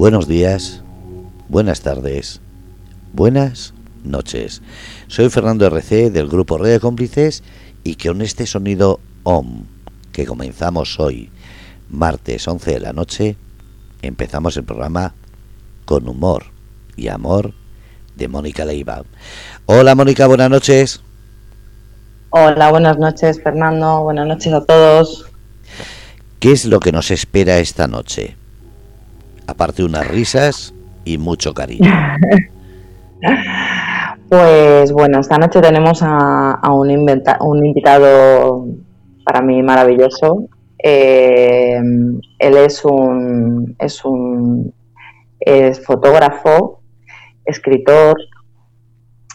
Buenos días, buenas tardes, buenas noches. Soy Fernando RC del grupo Red de Cómplices y con este sonido OM que comenzamos hoy, martes 11 de la noche, empezamos el programa con humor y amor de Mónica Leiva. Hola Mónica, buenas noches. Hola, buenas noches Fernando, buenas noches a todos. ¿Qué es lo que nos espera esta noche? Aparte unas risas y mucho cariño. Pues bueno, esta noche tenemos a, un, invitado para mí maravilloso. Eh, él es un, es un es fotógrafo, escritor,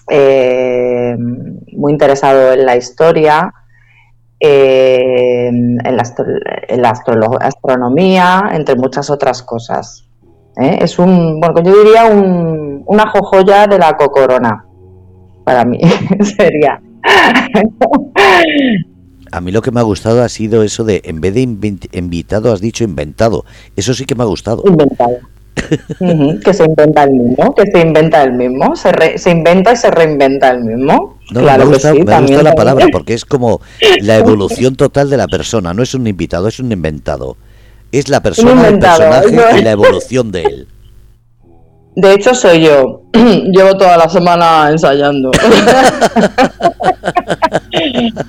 eh, muy interesado en la historia, eh, en la, astronomía, entre muchas otras cosas. ¿Eh? Es un, bueno, yo diría un, una jojoya de la cocorona, para mí sería. A mí lo que me ha gustado ha sido eso de, en vez de invitado, has dicho inventado. Eso sí que me ha gustado. Inventado que se inventa el mismo, que se inventa el mismo, se, se inventa y se reinventa el mismo. claro me gusta, que sí, me gusta la palabra porque es como la evolución total de la persona, no es un invitado, es un inventado. Es la persona, el personaje y la evolución de él. De hecho, soy yo. Llevo toda la semana ensayando.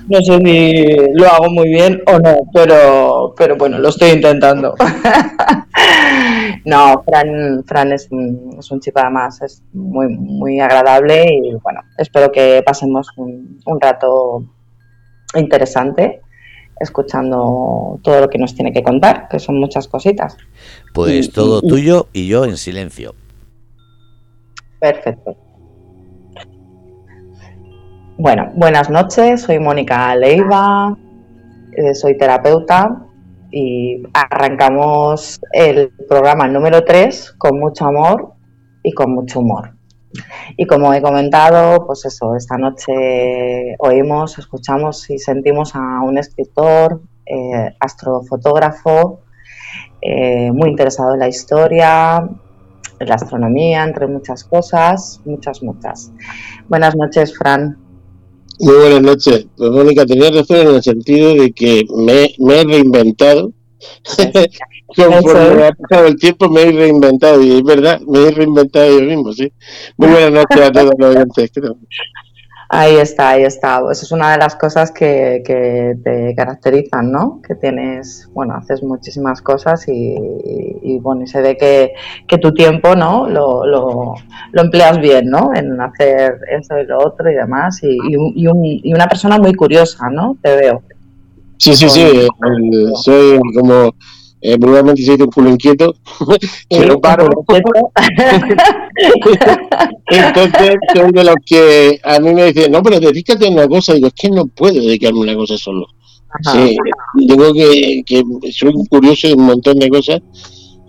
no sé si lo hago muy bien o no, pero, pero bueno, lo estoy intentando. no, Fran, Fran es, un, es un chico además, es muy, muy agradable y bueno, espero que pasemos un, un rato interesante escuchando todo lo que nos tiene que contar, que son muchas cositas. Pues todo tuyo y yo en silencio. Perfecto. Bueno, buenas noches, soy Mónica Leiva, eh, soy terapeuta y arrancamos el programa número 3 con mucho amor y con mucho humor. Y como he comentado, pues eso, esta noche oímos, escuchamos y sentimos a un escritor, eh, astrofotógrafo, eh, muy interesado en la historia, la astronomía, entre muchas cosas, muchas, muchas. Buenas noches, Fran. Muy buenas noches. Pues Mónica, tenía razón en el sentido de que me, he reinventado. Conforme ha pasado el tiempo me he reinventado y es verdad, me he reinventado yo mismo, sí. Muy buenas noches a todos los oyentes. Ahí está, ahí está. Pues es una de las cosas que, te caracterizan, ¿no? Que tienes, bueno, haces muchísimas cosas y, bueno, y se ve que, tu tiempo, ¿no? Lo, lo, empleas bien, ¿no? En hacer eso y lo otro y demás. Y, y, una persona muy curiosa, ¿no? Te veo. Sí, sí, sí. Soy como eh, probablemente soy un culo inquieto, pero paro. Entonces, soy de los que a mí me dicen, no, pero dedícate a una cosa. Digo, es que no puedo dedicarme a una cosa solo. Sí, tengo que, que soy curioso de un montón de cosas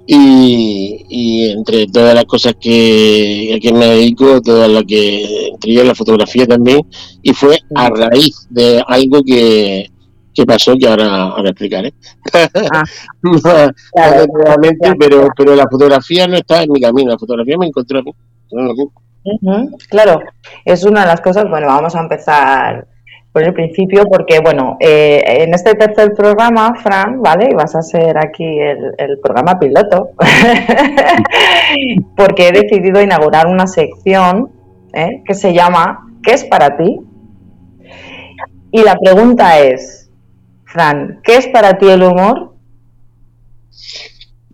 y, y, entre todas las cosas que a que me dedico, todas las que entre ellas la fotografía también, y fue a raíz de algo que, qué pasó que ahora, ahora explicaré. Ah, pero, pero la fotografía no está en mi camino, la fotografía me encontró a mí. claro, es una de las cosas, bueno, vamos a empezar por el principio, porque bueno, eh, en este tercer programa, Fran, ¿vale? Y vas a ser aquí el, programa piloto, porque he decidido inaugurar una sección ¿eh? que se llama ¿Qué es para ti? Y la pregunta es, Fran, ¿qué es para ti el humor?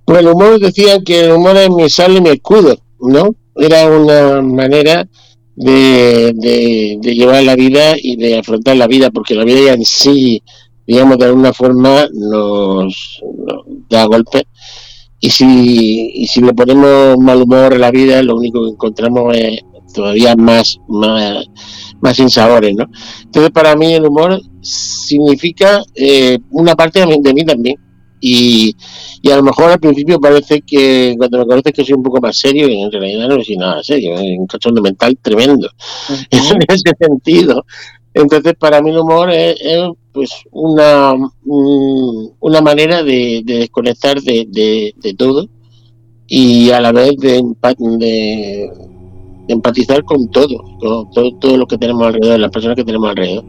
Pues el humor decía que el humor es mi sal y mi escudo, ¿no? Era una manera de, llevar la vida y de afrontar la vida, porque la vida ya en sí, digamos, de alguna forma nos, da golpes. Y si, y si le ponemos mal humor a la vida, lo único que encontramos es todavía más, más, más insabores, ¿no? Entonces, para mí el humor significa eh, una parte de mí, también. Y, y, a lo mejor al principio parece que cuando me conoces que soy un poco más serio y en realidad no soy nada serio, es un cachorro mental tremendo en ese sentido. Entonces para mí el humor es, pues una, una manera de, desconectar de, de, todo y a la vez de, de, empatizar con todo, con todo, todo lo que tenemos alrededor, las personas que tenemos alrededor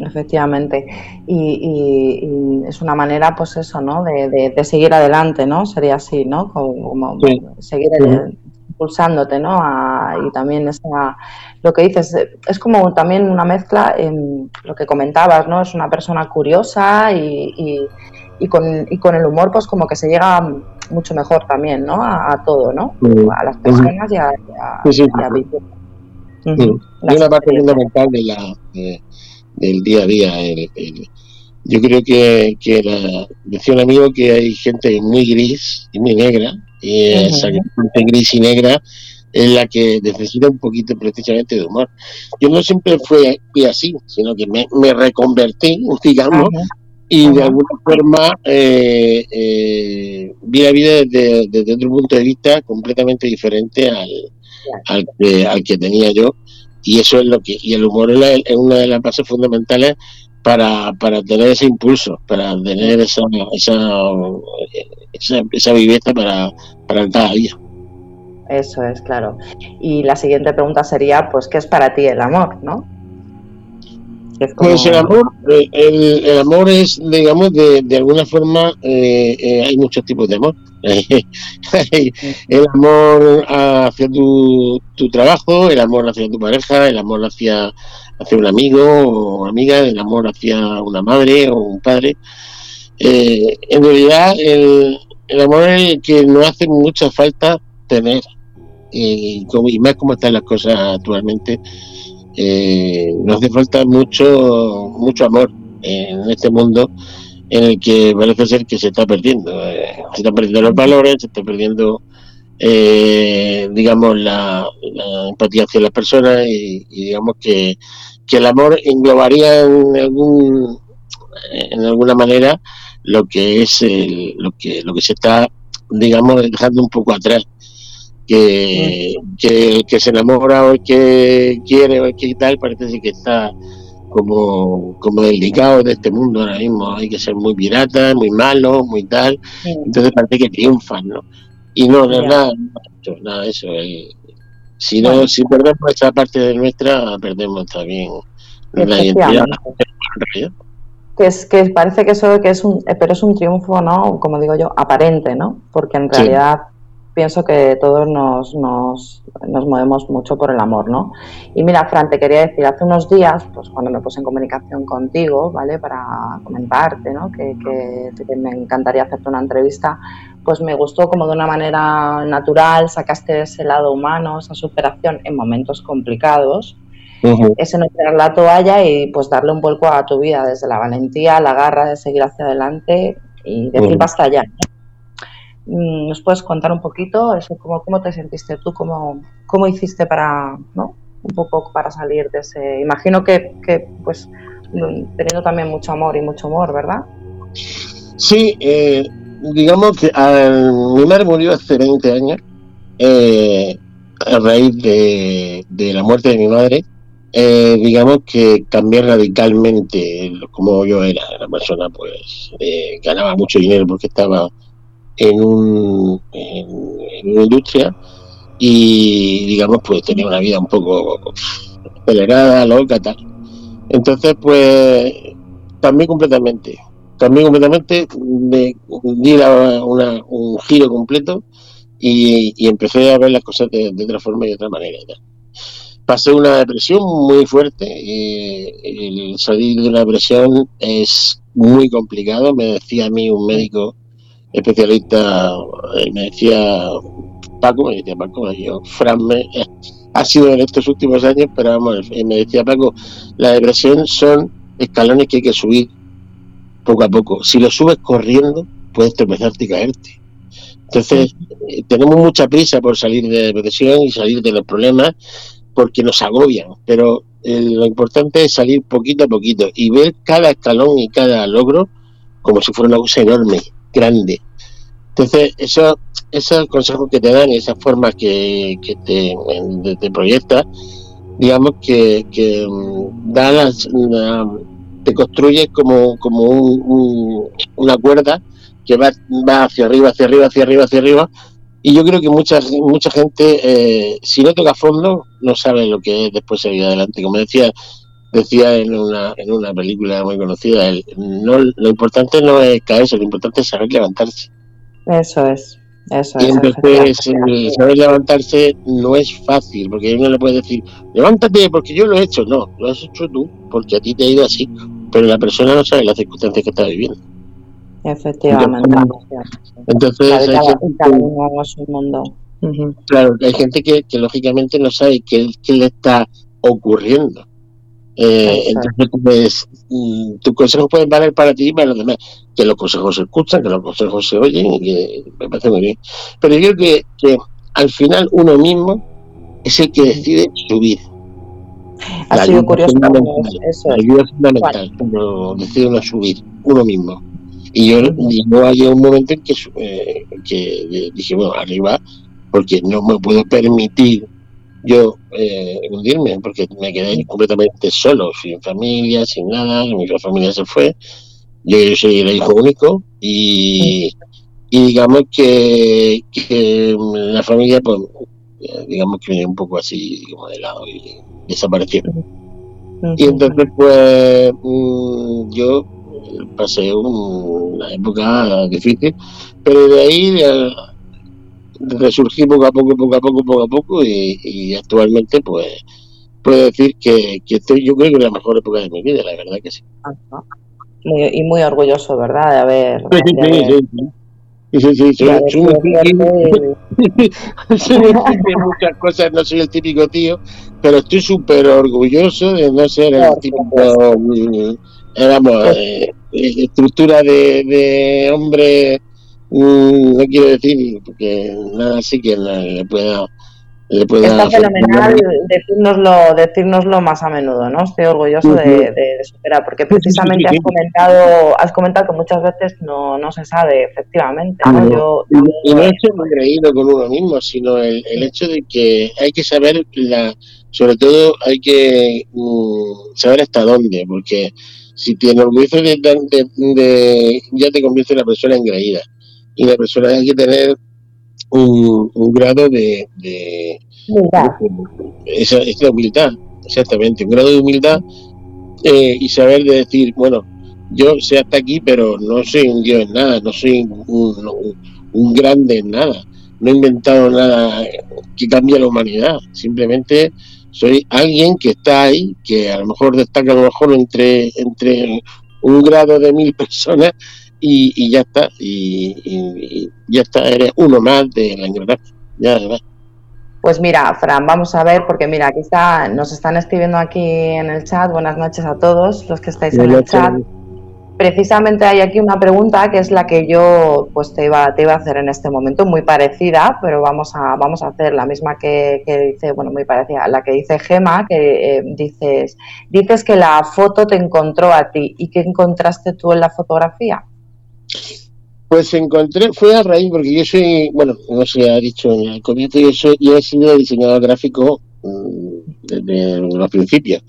efectivamente. Y, es una manera, pues eso, ¿no? De, seguir adelante, ¿no? Sería así, ¿no? Como, seguir impulsándote, ¿no? y también esa, lo que dices, es como también una mezcla en lo que comentabas, ¿no? Es una persona curiosa y, y, con, y con el humor, pues como que se llega mucho mejor también, ¿no? A, todo, ¿no? A las personas y a, a, una parte fundamental de la, del día a día. yo creo que, que decía un amigo que hay gente muy gris y muy negra, y esa gente gris y negra es la que necesita un poquito precisamente de humor. Yo no siempre fui, así, sino que me, reconvertí, digamos, y de alguna forma eh, eh, vi la vida desde, desde, otro punto de vista completamente diferente al, al, que, al que tenía yo. Y eso es lo que y el humor es, una de las bases fundamentales para, para tener ese impulso para tener esa esa, esa, viveza para, para el cada día. Eso es claro. Y la siguiente pregunta sería pues qué es para ti el amor no pues el amor, eh, el, amor es, digamos, de, de alguna forma, eh, eh, hay muchos tipos de amor. el amor hacia tu, tu, trabajo, el amor hacia tu pareja, el amor hacia, hacia un amigo o amiga, el amor hacia una madre o un padre. en realidad, el, el amor es el que no hace mucha falta tener. y más como están las cosas actualmente eh, nos hace falta mucho, mucho amor en este mundo en el que parece ser que se está perdiendo. Eh, se están perdiendo los valores, se está perdiendo, eh, digamos, la, empatía hacia las personas y, digamos que, que, el amor englobaría en, algún, en alguna manera lo que es lo que lo que se está digamos dejando un poco atrás que, que, se enamora o que quiere o que tal, parece que está como, como delicado de este mundo ahora mismo. Hay que ser muy pirata, muy malo, muy tal. Entonces parece que triunfan, ¿no? Y no, no, nada, nada eso. Eh. Si, no, si perdemos esa parte de nuestra, perdemos también la identidad. Que, es, que parece que eso que es un, eh, pero es un triunfo, ¿no? Como digo yo, aparente, ¿no? Porque en realidad pienso que todos nos, nos, nos, movemos mucho por el amor, ¿no? Y mira, Fran, te quería decir, hace unos días, pues cuando me puse en comunicación contigo, ¿vale? Para comentarte, ¿no? Que, que, me encantaría hacerte una entrevista, pues me gustó como de una manera natural, sacaste ese lado humano, esa superación en momentos complicados, ese no tirar la toalla y pues darle un vuelco a tu vida desde la valentía, la garra de seguir hacia adelante y decir basta ya, Mm, ¿Nos puedes contar un poquito eso, cómo, cómo te sentiste tú, cómo, cómo hiciste para, ¿no? Un poco para salir de ese... Imagino que, que pues, mm, teniendo también mucho amor y mucho humor, ¿verdad? Sí, eh, digamos que mi madre murió hace 20 años eh, a raíz de, de, la muerte de mi madre. Eh, digamos que cambié radicalmente como yo era. La persona pues ganaba mucho dinero porque estaba en, un, una industria y digamos pues tenía una vida un poco acelerada, loca, tal. Entonces pues cambié completamente, cambié completamente, me di una, un giro completo y, empecé a ver las cosas de, otra forma y de otra manera. Pasé una depresión muy fuerte y el salir de una depresión es muy complicado, me decía a mí un médico especialista eh, me decía Paco, me decía Paco, yo, Fran ha sido en estos últimos años, pero vamos, me decía Paco, la depresión son escalones que hay que subir poco a poco. Si lo subes corriendo, puedes tropezarte y caerte. Entonces, eh, tenemos mucha prisa por salir de la depresión y salir de los problemas porque nos agobian, pero eh, lo importante es salir poquito a poquito y ver cada escalón y cada logro como si fuera una cosa enorme grande. Entonces, eso, esos consejos que te dan esas formas que, que te, te proyectas, digamos que, que mm, da te construyes como, como un, una cuerda que va, va hacia arriba, hacia arriba, hacia arriba, hacia arriba. Y yo creo que mucha, mucha gente, eh, si no toca fondo, no sabe lo que es después seguir adelante. Como decía decía en una, en una película muy conocida, el, no, lo importante no es caerse, lo importante es saber levantarse. Eso es. Eso y entonces saber levantarse no es fácil, porque uno le puede decir, levántate porque yo lo he hecho. No, lo has hecho tú, porque a ti te ha ido así, pero la persona no sabe las circunstancias que está viviendo. Efectivamente. Entonces, hay gente, mundo. Claro, hay gente que, que lógicamente no sabe qué, qué le está ocurriendo. Eh, entonces, pues, mm, tus consejos pueden valer para ti y para los demás. Que los consejos se escuchan, que los consejos se oyen y que me parece muy bien. Pero yo creo que, al final uno mismo es el que decide subir. Ha sido curioso. Eso la ayuda fundamental, cuando decide uno subir, uno mismo. Y yo, no hay un momento en que, eh, que dije, bueno, arriba, porque no me puedo permitir yo eh, hundirme, porque me quedé completamente solo, sin familia, sin nada, mi familia se fue, yo, soy el hijo único y, digamos que, la familia, pues, eh, digamos que venía un poco así, como de lado y desapareció. Y entonces, pues, mm, yo pasé una época difícil, pero de ahí resurgí poco a poco, poco a poco, poco a poco y, actualmente pues puedo decir que, estoy yo creo que en la mejor época de mi vida, la verdad que sí. y muy orgulloso, ¿verdad? De haber... Sí, sí, sí, sí. Sí, soy, muchas cosas, no soy el típico tío, pero estoy súper orgulloso de no ser el típico, éramos, mm, eh, eh, estructura de, de hombre Mm, no quiero decir, porque nada así que le pueda... Está fenomenal decírnoslo, decírnoslo más a menudo, ¿no? Estoy orgulloso de, superar, porque precisamente has comentado, has comentado que muchas veces no, no se sabe, efectivamente. ¿no? Yo, y no es muy creído con uno mismo, sino el, el, hecho de que hay que saber, la sobre todo hay que mm, saber hasta dónde, porque si te enorgulleces de, de, de, ya te convierte en una persona engreída y la persona hay que tener un, grado de, de, humildad. esa, esa, humildad, exactamente, un grado de humildad eh, y saber de decir, bueno, yo sé hasta aquí, pero no soy un dios en nada, no soy un, un, grande en nada, no he inventado nada que cambie la humanidad, simplemente soy alguien que está ahí, que a lo mejor destaca a lo mejor entre, entre un grado de mil personas y, ya está, y, ya está, eres uno más de la ya Pues mira, Fran, vamos a ver, porque mira, aquí está, nos están escribiendo aquí en el chat, buenas noches a todos los que estáis en el chat. Precisamente hay aquí una pregunta que es la que yo pues te iba, te iba a hacer en este momento, muy parecida, pero vamos a, vamos a hacer la misma que, dice, bueno, muy parecida, la que dice Gema, que eh, dices, dices que la foto te encontró a ti y que encontraste tú en la fotografía. Pues encontré, fue a raíz, porque yo soy, bueno, no se ha dicho en el comienzo, yo, soy, yo he sido diseñador gráfico mm, desde los principios.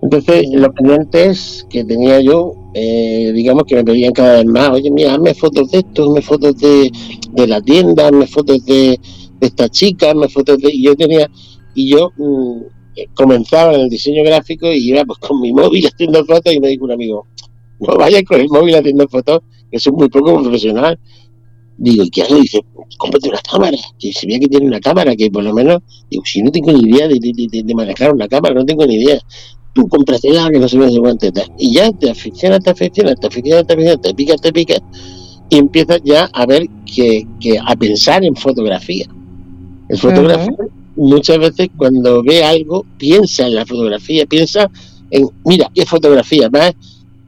Entonces, los clientes que tenía yo, eh, digamos que me pedían cada vez más, oye, mira, hazme fotos de esto, hazme fotos de, la tienda, hazme fotos de, esta chica, hazme fotos de... Y yo tenía, y yo mm, comenzaba en el diseño gráfico y iba pues con mi móvil haciendo fotos y me dijo un amigo, no vayas con el móvil haciendo fotos que soy muy poco profesional. Digo, ¿y qué hago? Dice, cómprate una cámara, que se vea que tiene una cámara, que por lo menos, digo, si no tengo ni idea de, manejar una cámara, no tengo ni idea. Tú cómpratela, que no se me hace cuánto Y ya te aficionas, te aficionas, te aficionas, te aficionas, te picas, te picas, y empiezas ya a ver que, que a pensar en fotografía. El fotógrafo muchas veces cuando ve algo piensa en la fotografía, piensa en, mira, qué fotografía, más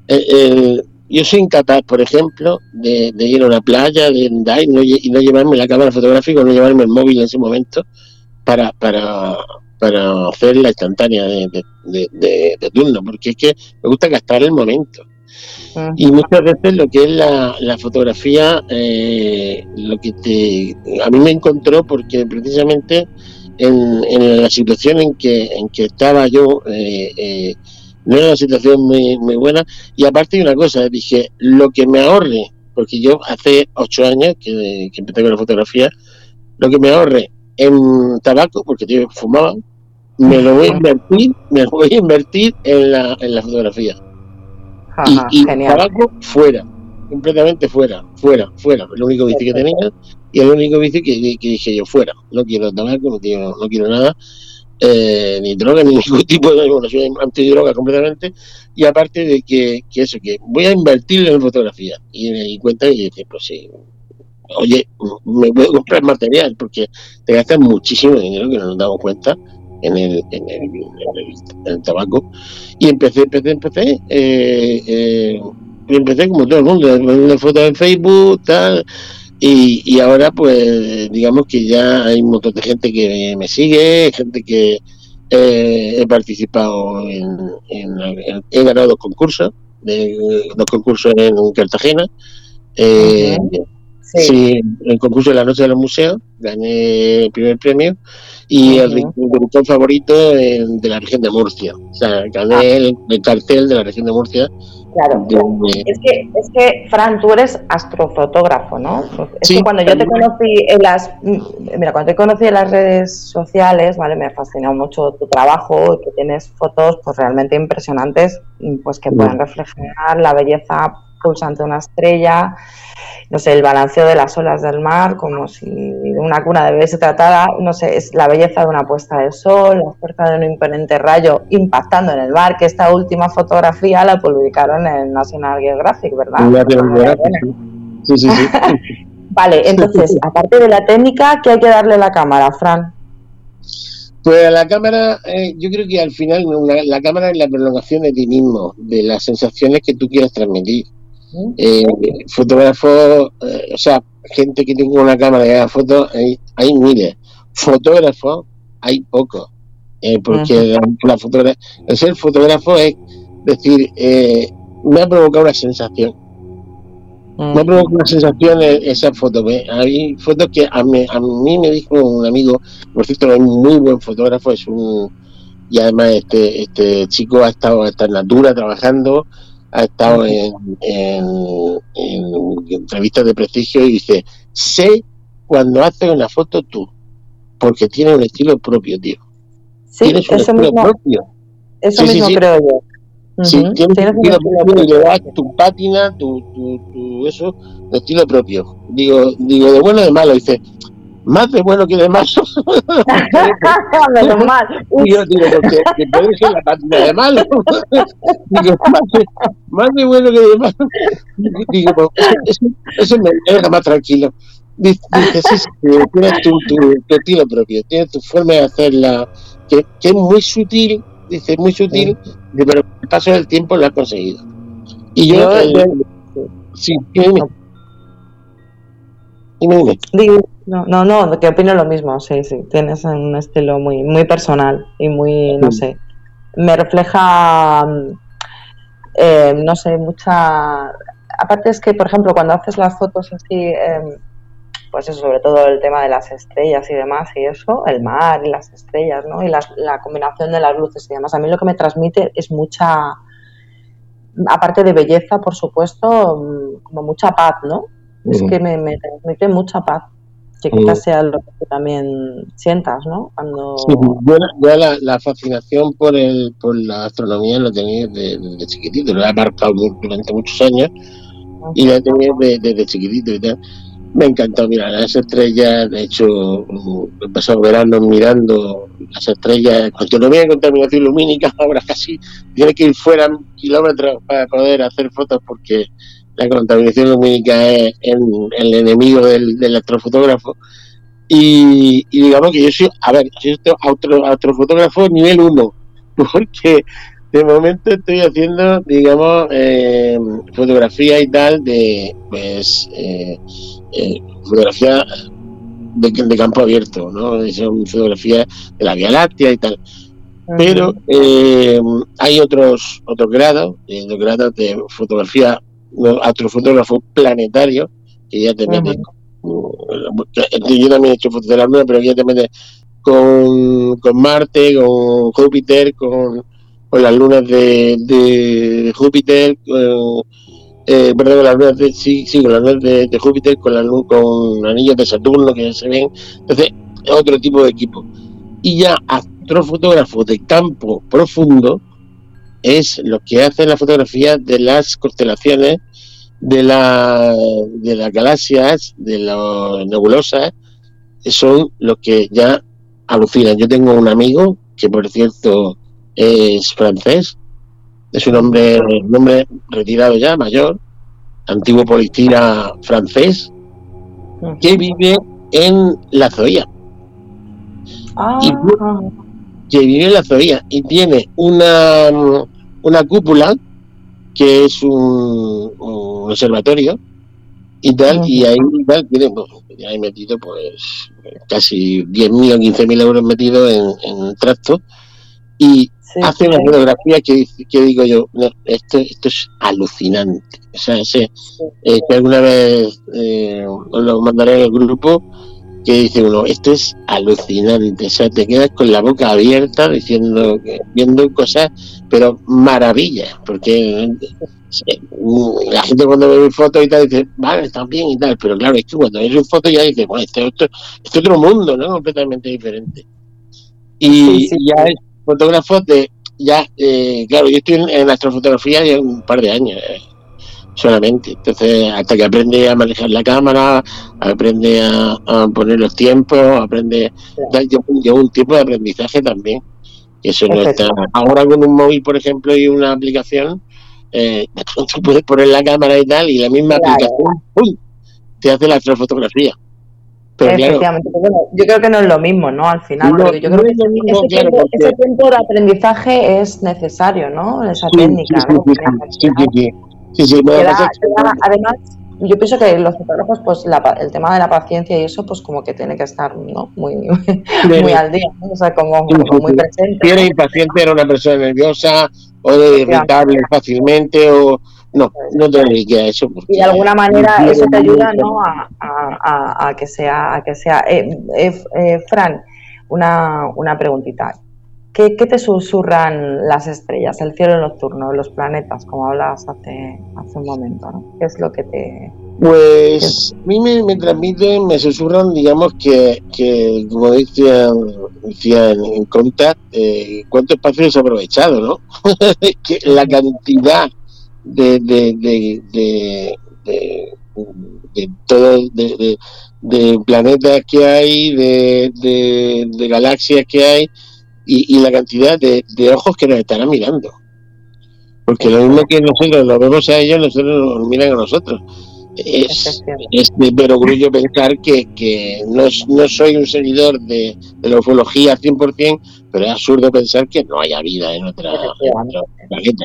eh, yo soy incapaz, por ejemplo, de, ir a una playa, de andar y no, llevarme la cámara fotográfica, no llevarme el móvil en ese momento para, para, para hacer la instantánea de, de, turno, porque es que me gusta gastar el momento. Y muchas veces lo que es la, la fotografía, eh, lo que te, a mí me encontró porque precisamente en, en la situación en que, en que estaba yo, eh, eh no era una situación muy, muy buena. Y aparte de una cosa, dije, lo que me ahorre porque yo hace ocho años que, que empecé con la fotografía, lo que me ahorre en tabaco, porque yo fumaba, me lo voy a invertir, me lo voy a invertir en la, en la fotografía. y, y tabaco fuera, completamente fuera, fuera, fuera. El único bici que tenía y el único bici que, dije yo fuera. No quiero tabaco, no quiero, no quiero nada. Eh, ni droga, ni ningún tipo de soy antidroga completamente, y aparte de que, que, eso, que voy a invertir en fotografía, y me di cuenta y dije, pues sí, oye, me voy a comprar material, porque te gastas muchísimo dinero que no nos damos cuenta en el, en el, en el, tabaco, y empecé, empecé, empecé, eh, eh, empecé como todo el mundo, una foto en Facebook, tal, y, y ahora, pues, digamos que ya hay un montón de gente que me sigue, gente que eh, he participado en, He ganado dos concursos, de, dos concursos en Cartagena. Eh, sí. el concurso de la Noche de los Museos, gané el primer premio y el, el favorito de la región de Murcia. O sea, gané ah. el, el, cartel de la región de Murcia Claro, es que, es que, Fran, tú eres astrofotógrafo, ¿no? Es que cuando yo te conocí en las, mira, cuando te conocí en las redes sociales, ¿vale? Me fascinó mucho tu trabajo y que tienes fotos, pues realmente impresionantes, pues que pueden reflejar la belleza pulsante de una estrella, no sé, el balanceo de las olas del mar, como si de una cuna de bebés se tratara, no sé, es la belleza de una puesta de sol, la fuerza de un imponente rayo impactando en el mar, que esta última fotografía la publicaron en National Geographic, ¿verdad? Sí, sí, sí. vale, entonces, aparte de la técnica, ¿qué hay que darle a la cámara, Fran? Pues a la cámara, eh, yo creo que al final la cámara es la prolongación de ti mismo, de las sensaciones que tú quieras transmitir. Eh, fotógrafos, eh, o sea, gente que tenga una cámara y haga fotos, hay, hay miles. Fotógrafos, hay pocos. Eh, porque la, fotografía, el ser fotógrafo es decir, eh, me ha provocado una sensación. Me ha provocado una sensación esa foto. Hay fotos que a mí, a mí me dijo un amigo, por cierto, es un muy buen fotógrafo, es un y además este este chico ha estado hasta en Natura trabajando ha estado en, entrevistas de prestigio y dice, sé cuando haces una foto tú, porque tiene un estilo propio, tío. Sí, tienes un eso estilo mismo, propio. Eso mismo creo yo. Sí, tienes un estilo propio le das tu pátina, tu, tu, tu, eso, de estilo propio. Digo, digo, de bueno o de malo, dice, más de bueno que de malo. Menos mal. Y yo digo, porque que puede ser la pátina de malo. digo, más de, más de, bueno que de malo. Digo, pues, eso, eso me deja más tranquilo. Dice, sí, sí, tienes tu, tu, tu, estilo propio, tienes tu forma de hacerla, que, que es muy sutil, dice, muy sutil, pero el paso del tiempo lo has conseguido. Y yo, yo eh, sí, dime. Dime, dime. No, no, no, que opino lo mismo, sí, sí, tienes un estilo muy, muy personal y muy, no sé, me refleja, eh, no sé, mucha... Aparte es que, por ejemplo, cuando haces las fotos así, eh, pues eso, sobre todo el tema de las estrellas y demás y eso, el mar y las estrellas, ¿no? Y las, la combinación de las luces y demás, a mí lo que me transmite es mucha, aparte de belleza, por supuesto, mm, como mucha paz, ¿no? Es que me, me transmite mucha paz que quizás sea lo que también sientas, ¿no? Cuando... Sí, yo, la, la, fascinación por el por la astronomía la tenía desde, desde chiquitito, lo he marcado durante muchos años y la tenía desde, desde chiquitito y tal. Me encantó mirar las estrellas, de hecho he pasado verano mirando las estrellas, cuando no había contaminación lumínica, ahora casi tiene que ir fuera kilómetros para poder hacer fotos porque la contaminación lumínica es el, enemigo del, del astrofotógrafo. Y, digamos que yo soy, a ver, soy astrofotógrafo nivel 1, porque de momento estoy haciendo, digamos, eh, fotografía y tal de, pues, eh, eh, fotografía de, de, campo abierto, ¿no? Son fotografías de la Vía Láctea y tal. Pero hay otros otros grados, grados de fotografía astrofotógrafo planetario, que ya te metes, yo también he hecho fotos de la Luna, pero ya te metes con, con Marte, con Júpiter, con, con las lunas de, de Júpiter, con, eh, perdón, con las lunas de, sí, sí, con las lunas de, de Júpiter, con, la, con anillos de Saturno que se ven. Entonces, es otro tipo de equipo. Y ya astrofotógrafos de campo profundo es lo que hacen la fotografía de las constelaciones, de, la, de las galaxias, de las nebulosas, son los que ya alucinan. Yo tengo un amigo que, por cierto, es francés, es un hombre, un hombre retirado ya, mayor, antiguo policía francés, que vive en la Zoía, Ah, y- que vive en la Zoía y tiene una, una cúpula que es un, un observatorio y tal, y ahí tal, tiene pues, ahí metido pues casi 10.000 o 15.000 euros metidos en, en tracto y sí, hace una sí, fotografía que, que digo yo, no, esto, esto es alucinante. O sea, sé, sí. eh, que alguna vez eh, os lo mandaré el grupo, que dice uno, esto es alucinante. O sea, te quedas con la boca abierta diciendo, viendo cosas, pero maravillas, porque eh, la gente cuando ve mi foto y tal dice, vale, está bien y tal, pero claro, es que cuando ves su foto ya dice, bueno, este, esto, este otro mundo, ¿no? Completamente diferente. Y, Sí, sí. y ya es fotógrafo de, ya, eh, claro, yo estoy en, en astrofotografía ya un par de años. eh, solamente. Entonces, hasta que aprende a manejar la cámara, aprende a, a poner los tiempos, aprende. da- Lleva un- tiempo de aprendizaje también. Que eso no está. Ahora con un móvil, por ejemplo, y una aplicación, eh, tú puedes poner la cámara y tal, y la misma Claro. aplicación ¡pum! te hace la astrofotografía. Pero claro, Efectivamente, pero bueno, yo creo que no es lo mismo, ¿no? Al final, No, porque yo no creo que es lo mismo, ese, claro, tiempo, ese tiempo de aprendizaje es necesario, ¿no? Esa sí, técnica, sí, ¿no? sí, sí, sí, Que da- que- que da- además, yo pienso que los fotógrafos, pues la el tema de la paciencia y eso, pues como que tiene que estar, ¿no? Muy, muy al día, ¿no? O sea, como, como muy presente. Si impaciente, era una persona nerviosa o de irritable fácilmente o no, no te dediques a eso. Y de alguna manera no eso te ayuda, ¿no? A, a- a- a que sea, a que sea. Eh, eh, eh, Fran, una, una preguntita. ¿Qué, qué te susurran las estrellas, el cielo nocturno, los planetas, como hablabas hace, hace un momento? ¿no? ¿Qué es lo que te... Pues a mí me, me transmiten, me susurran, digamos que, que como decía, decía en, Contact, eh, cuánto espacio desaprovechado, ¿no? que la cantidad de, de, de, de, de, de todo, de, de- de planetas que hay, de, de galaxias que hay y, y la cantidad de, de ojos que nos estarán mirando. Porque lo mismo que nosotros lo vemos a ellos, nosotros nos miran a nosotros. Es, es de perogrullo pensar que, que no, no soy un seguidor de, de la ufología al 100%, pero es absurdo pensar que no haya vida en otra, planeta.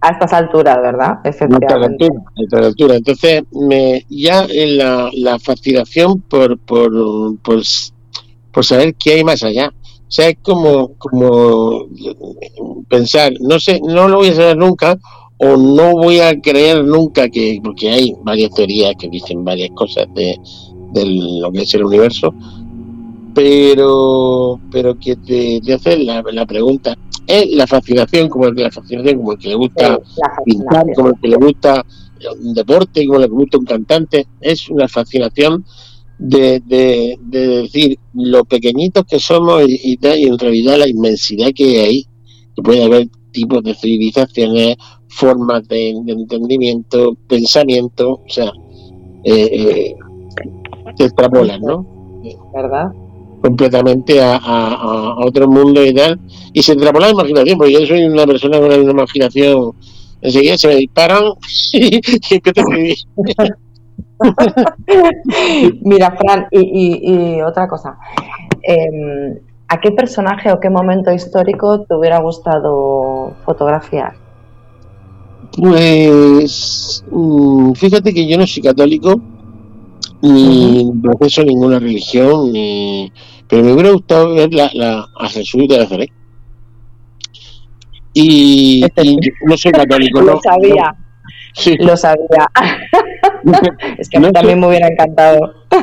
A estas alturas, ¿verdad? a tal Efectivamente. altura, a tal altura. Entonces, me, ya la, la fascinación por, por, por, por saber qué hay más allá. O sea, es como, como pensar, no sé, no lo voy a saber nunca, o no voy a creer nunca que, porque hay varias teorías que dicen varias cosas de, de lo que es el universo, pero, pero que te, te hacen la, la pregunta, es la fascinación, como el que la fascinación, como el que le gusta pintar, como el que le gusta un deporte, como el que le gusta un cantante, es una fascinación de, de, de decir lo pequeñitos que somos y, y tal, y en realidad la inmensidad que hay que puede haber tipos de civilizaciones, formas de, de entendimiento, pensamiento, o sea, eh, eh, se extrapolan, ¿no? ¿Verdad? completamente a, a, a otro mundo y tal, y se extrapola la imaginación, porque yo soy una persona con una imaginación, enseguida se me disparan y empiezo a escribir. Mira, Fran, y, y- y otra cosa. Em, ¿A qué personaje o qué momento histórico te hubiera gustado fotografiar? Pues mm, fíjate que yo no soy católico, ni profeso ninguna religión, ni pero me hubiera gustado ver la, la- a Jesús de Nazaret. Y, y no soy católico, ¿no? Lo sabía, Sí. lo sabía. Es que a mí No sé. también me hubiera encantado.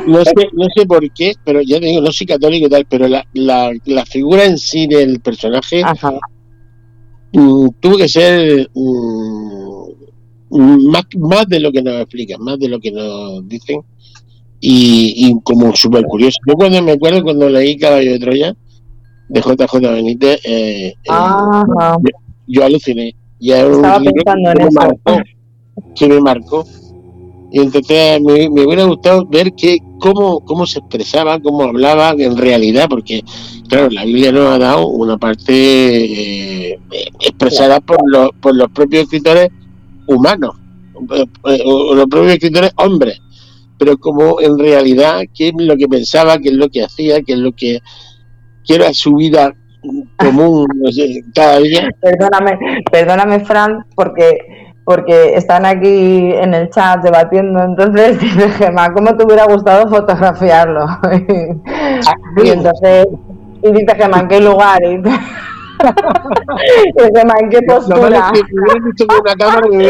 no sé, no sé por qué, pero ya te digo, no soy católico y tal, pero la, la, la figura en sí del personaje mm, tuvo que ser mm, más, más de lo que nos explican, más de lo que nos dicen, y, como súper curioso. Yo cuando me acuerdo cuando leí Caballo de Troya, de JJ Benítez, eh, eh yo, aluciné. Ya Estaba pensando en eso. Que me marcó. Y entonces me, hubiera gustado ver que, cómo, cómo se expresaba, cómo hablaba en realidad, porque, claro, la Biblia nos ha dado una parte eh, expresada por los, por los propios escritores humanos, eh, o los propios escritores hombres, pero como en realidad qué es lo que pensaba, qué es lo que hacía, qué es lo que, que era su vida común cada día. Perdóname, perdóname, Fran, porque porque están aquí en el chat debatiendo, entonces dice Gemma, ¿cómo te hubiera gustado fotografiarlo? y entonces, y dice Gemma, ¿en qué lugar? Y dice Gemma, ¿en qué postura? No, me hubieran visto con una cámara y me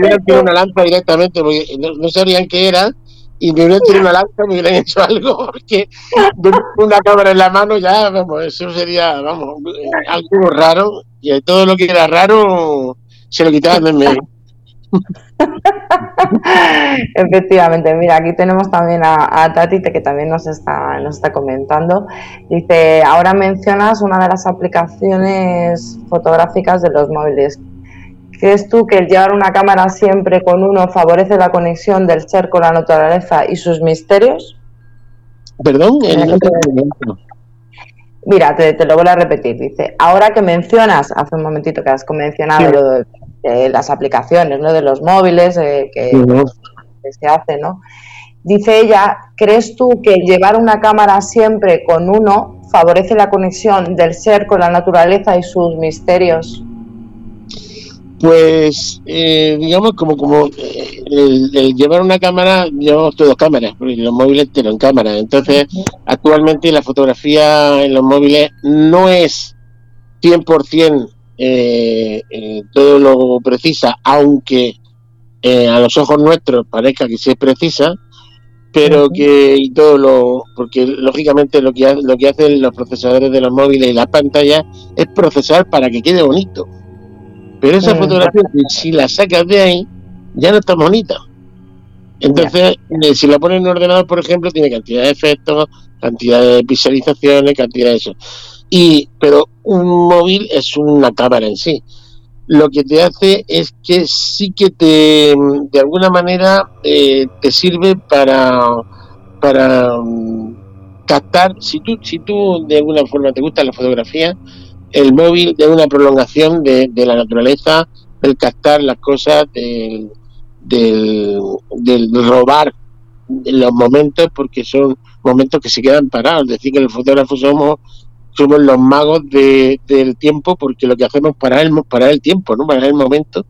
hubieran, tirado una lanza directamente, porque no, sabrían qué era, y me hubieran tirado una lanza y me hubieran hecho algo, porque una cámara en la mano ya, vamos, eso sería, vamos, algo raro, y todo lo que era raro se lo quitaban de medio. Efectivamente, mira, aquí tenemos también a, Tati que también nos está, nos está comentando. Dice, ahora mencionas una de las aplicaciones fotográficas de los móviles. ¿Crees tú que el llevar una cámara siempre con uno favorece la conexión del ser con la naturaleza y sus misterios? Perdón, Mira, te, lo voy a repetir. Dice, ahora que mencionas, hace un momentito que has mencionado lo de las aplicaciones, ¿no? De los móviles eh, que, se hace, ¿no? Dice ella, ¿crees tú que llevar una cámara siempre con uno favorece la conexión del ser con la naturaleza y sus misterios? Pues, eh, digamos, como como eh, el, llevar una cámara, llevamos todos cámaras, porque los móviles tienen cámara. Entonces, actualmente la fotografía en los móviles no es 100% eh, eh, todo lo precisa, aunque eh, a los ojos nuestros parezca que sí es precisa, pero que y todo lo porque lógicamente lo que lo que hacen los procesadores de los móviles y las pantallas es procesar para que quede bonito. Pero esa fotografía si la sacas de ahí ya no está bonita. Entonces, eh, si la pones en un ordenador, por ejemplo, tiene cantidad de efectos, cantidad de visualizaciones, cantidad de eso. Y, pero un móvil es una cámara en sí. Lo que te hace es que sí que te, de alguna manera, eh, te sirve para, para mm, captar, si tú, si tú de alguna forma te gusta la fotografía, el móvil es una prolongación de, la naturaleza, del captar las cosas, del, del, del robar los momentos, porque son momentos que se quedan parados. Es decir, que los fotógrafos somos somos los magos de, del tiempo porque lo que hacemos es parar el, parar el tiempo, ¿no? parar el momento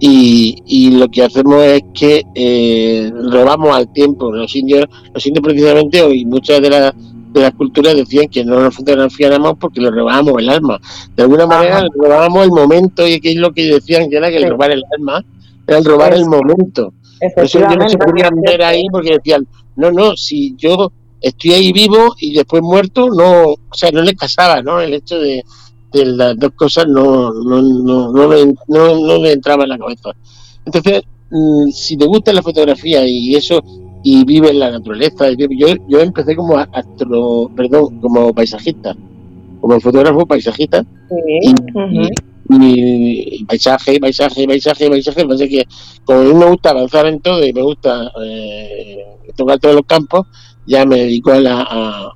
y, y lo que hacemos es que eh, robamos al tiempo. Los indios, los indios precisamente hoy muchas de las de las culturas decían que no nos fotografiáramos porque lo robábamos el alma. De alguna manera robábamos el momento y que es lo que decían que era que el robar el alma era el robar el momento. Eso no se podían ver ahí porque decían, no, no, si yo estoy ahí vivo y después muerto, no, o sea, no le casaba, ¿no? El hecho de, las dos cosas no, no, no, no, me, no, me entraba en la cabeza. Entonces, mm, si te gusta la fotografía y eso, y vive en la naturaleza, yo, yo empecé como astro, perdón, como paisajista, como fotógrafo paisajista, y, paisaje, paisaje, paisaje, paisaje, pasa que como a mí me gusta avanzar en todo y me gusta eh, tocar todos los campos, ya me dedico a la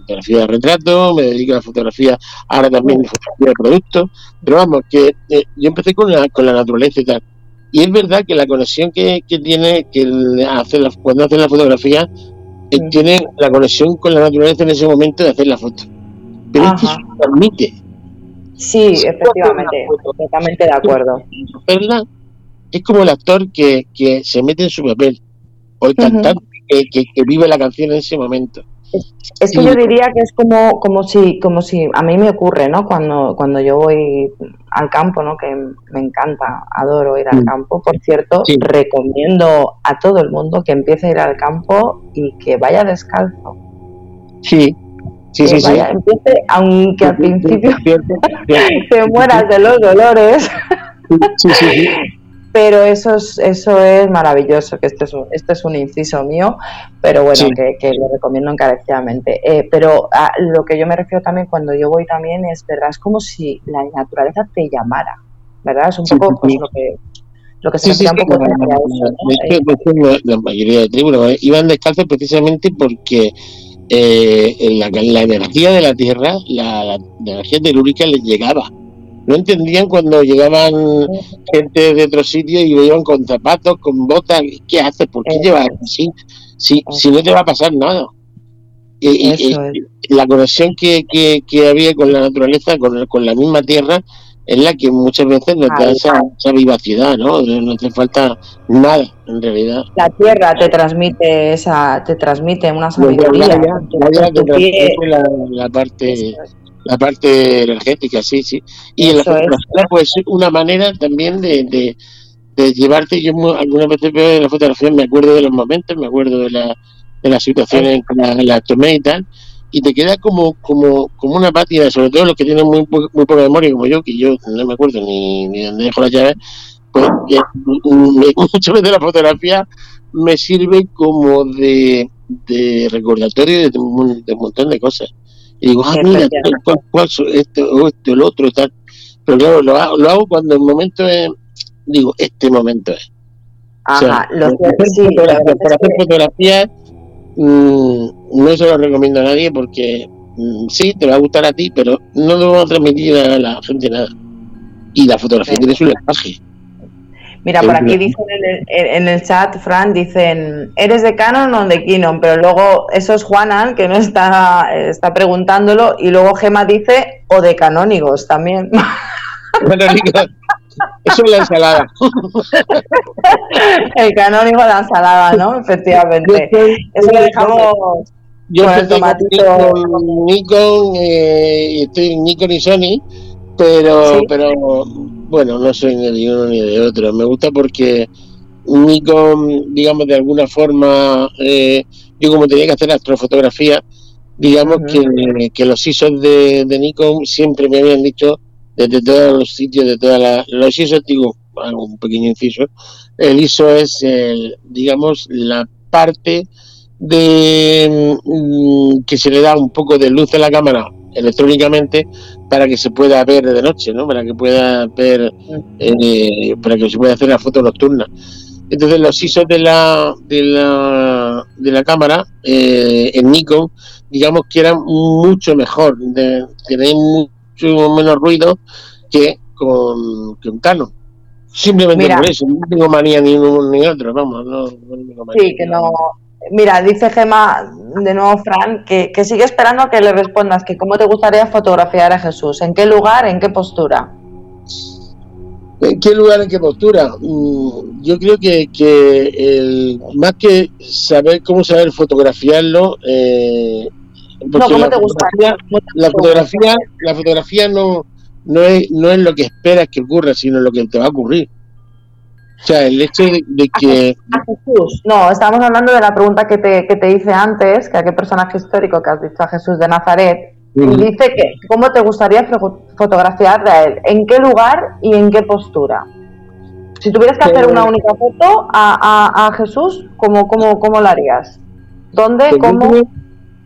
fotografía de retrato, me dedico a la fotografía, ahora también fotografía de productos, pero vamos, que eh, yo empecé con la, con la naturaleza y tal. Y es verdad que la conexión que, tiene, que hace cuando hace la fotografía, eh, tiene la conexión con la naturaleza en ese momento de hacer la foto. Pero es que eso permite. Sí, efectivamente, totalmente de acuerdo. Es como el actor que, que se mete en su papel, o el cantante que, vive la canción en ese momento. Es, que yo diría que es como, como si, como si a mí me ocurre, ¿no? Cuando, cuando yo voy al campo, ¿no? Que me encanta, adoro ir al mm. campo. Por cierto, recomiendo a todo el mundo que empiece a ir al campo y que vaya descalzo. Sí, sí, sí, sí. Empiece, aunque al principio te mueras de los dolores. Sí, sí, sí pero eso es, eso es maravilloso, que esto es un, esto es un inciso mío, pero bueno, que, lo recomiendo encarecidamente. Eh, pero a lo que yo me refiero también cuando yo voy también es, ¿verdad? Es como si la naturaleza te llamara, ¿verdad? Es un poco pues, lo que lo que se sí, un poco la, la, mayoría de tribus iban descalzos precisamente porque eh, la, la, energía de la tierra, la, la energía telúrica les llegaba no entendían cuando llegaban gente de otro sitio y iban con zapatos, con botas. ¿Qué haces? ¿Por qué llevas así? Si, si no te va a pasar nada. Y, la conexión que, que, había con la naturaleza, con, con la misma tierra, es la que muchas veces nos da esa, vivacidad, ¿no? No hace falta nada, en realidad. La tierra te transmite esa, te transmite una sabiduría. la, parte la parte energética, sí, sí. Y la fotografía puede ser una manera también de, de, llevarte. Yo algunas veces veo en la fotografía, me acuerdo de los momentos, me acuerdo de, la, de las situaciones en que la, tomé y tal, y te queda como, como, como una pátina, sobre todo los que tienen muy, muy poca memoria como yo, que yo no me acuerdo ni, ni dónde dejo la llave, pues muchas veces la fotografía me sirve como de, de recordatorio de, de un montón de cosas. Y digo, ah, mira, cuál, cuál, este o este, el otro, tal. Pero claro, lo hago, lo hago cuando el momento es, digo, este momento es. Ajá, lo que, sí, para, hacer fotografías mmm, no se lo recomiendo a nadie porque mmm, sí, te va a gustar a ti, pero no lo vamos a transmitir a la gente nada. Y la fotografía tiene su lenguaje. Mira, por aquí dicen en el, chat, Fran, dicen, ¿eres de Canon o de Canon? Pero luego eso es Juanan, que no está, está preguntándolo, y luego Gema dice, o de canónigos también. Canónigos. Eso es la ensalada. el canónigo de la ensalada, ¿no? Efectivamente. Eso lo dejamos... Yo con el tomatito. con Nikon, eh, estoy en Nikon y Sony, pero, pero bueno, no soy ni de uno ni de otro. Me gusta porque Nikon, digamos, de alguna forma, eh, yo como tenía que hacer astrofotografía, digamos que, que, los ISOs de, de, Nikon siempre me habían dicho, desde todos los sitios, de todas las... Los ISOs, digo, un pequeño inciso, el ISO es, el, digamos, la parte de mm, que se le da un poco de luz a la cámara electrónicamente para que se pueda ver de noche, ¿no? Para que pueda ver, eh, para que se pueda hacer la foto nocturna. Entonces los ISO de la de la, de la cámara eh, en Nikon, digamos que eran mucho mejor, tenéis mucho menos ruido que con, que un Canon. Simplemente por eso, no tengo manía ni uno ni otro, vamos, no, tengo manía. Sí, que no, Mira, dice Gema, de nuevo Fran, que, sigue esperando a que le respondas que cómo te gustaría fotografiar a Jesús, en qué lugar, en qué postura. ¿En qué lugar, en qué postura? Mm, yo creo que, que más que saber cómo saber fotografiarlo, eh, no, ¿cómo te gustaría? La fotografía, la fotografía no, no, es, no es lo que esperas que ocurra, sino lo que te va a ocurrir. O sea, el hecho de, que... A Jesús. No, estábamos hablando de la pregunta que te, que te hice antes, que a qué personaje histórico que has dicho a Jesús de Nazaret. Y dice que cómo te gustaría fotografiar a él, en qué lugar y en qué postura. Si tuvieras que hacer una única foto a, a, Jesús, ¿cómo, cómo, ¿cómo lo harías? ¿Dónde? Pues ¿Cómo? Yo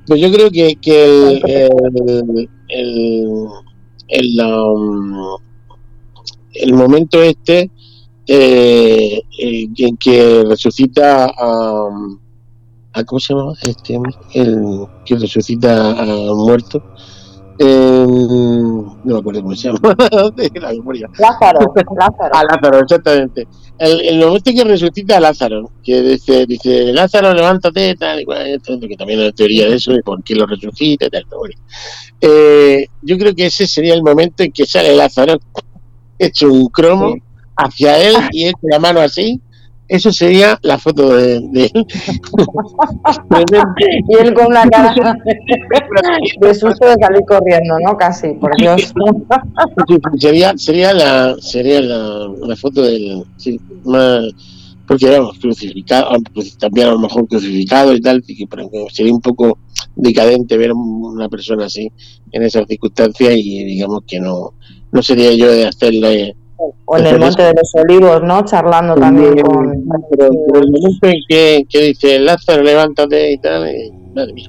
pues yo creo que, que el, el, el, el, um, el momento este eh, eh, en que resucita a, a, ¿cómo se llama? Este, el que resucita a muerto. Eh, no me acuerdo cómo se llama. la memoria. Lázaro, Lázaro. A Lázaro, exactamente. El, el, momento en que resucita a Lázaro, que dice, dice Lázaro, levántate, tal, y bueno, que también hay teoría de eso, de por qué lo resucita, tal, bueno. eh, yo creo que ese sería el momento en que sale Lázaro hecho un cromo. Sí hacia él y él con la mano así, eso sería la foto de, de él. y él con una cara de susto de salir corriendo, ¿no? Casi, por Dios. sería, sería la, sería la, la foto del, sí, más, porque vamos, crucificado, ah, pues, también a lo mejor crucificado y tal, y que sería un poco decadente ver a una persona así en esas circunstancias y digamos que no, no sería yo de hacerle O en el Monte de los Olivos, ¿no? Charlando también con... Pero, el momento en que, que dice, Lázaro, levántate y tal, madre mía.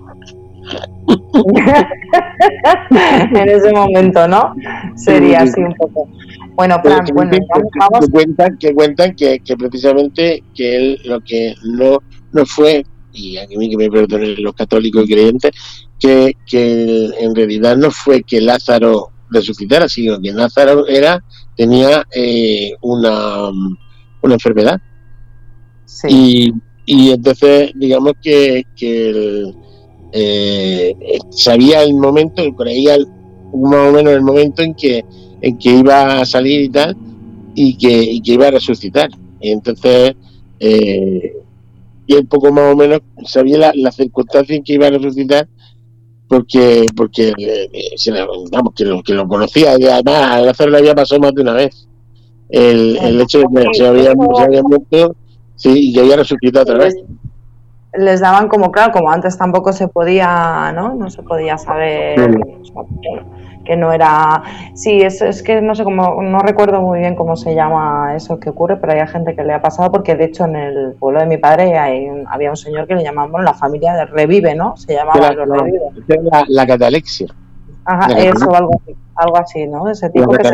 en ese momento, ¿no? Sería así un poco. Bueno, Fran, bueno, vamos, Que cuentan, que, cuentan que, que, precisamente que él lo que no, no fue, y a mí que me perdonen los católicos creyentes, que, que en realidad no fue que Lázaro resucitara, sino que Lázaro era, tenía eh, una, una enfermedad. Y, y entonces, digamos que, que el, eh, sabía el momento, creía más o menos el momento en que, en que iba a salir y tal, y que, y que iba a resucitar. Y entonces, eh, y un poco más o menos sabía la, la circunstancia en que iba a resucitar, porque porque eh, vamos, que lo, que lo conocía, y además a Lázaro le había pasado más de una vez. El, el hecho de que se había, se había muerto sí, y que había resucitado otra vez les daban como, claro, como antes tampoco se podía, ¿no? No se podía saber que no era... Sí, es, es que no sé cómo, no recuerdo muy bien cómo se llama eso que ocurre, pero hay gente que le ha pasado porque de hecho en el pueblo de mi padre hay había un señor que le llamaban, la familia de Revive, ¿no? Se llamaba la, la, catalexia. Ajá, eso, algo, algo así, ¿no? Ese tipo que se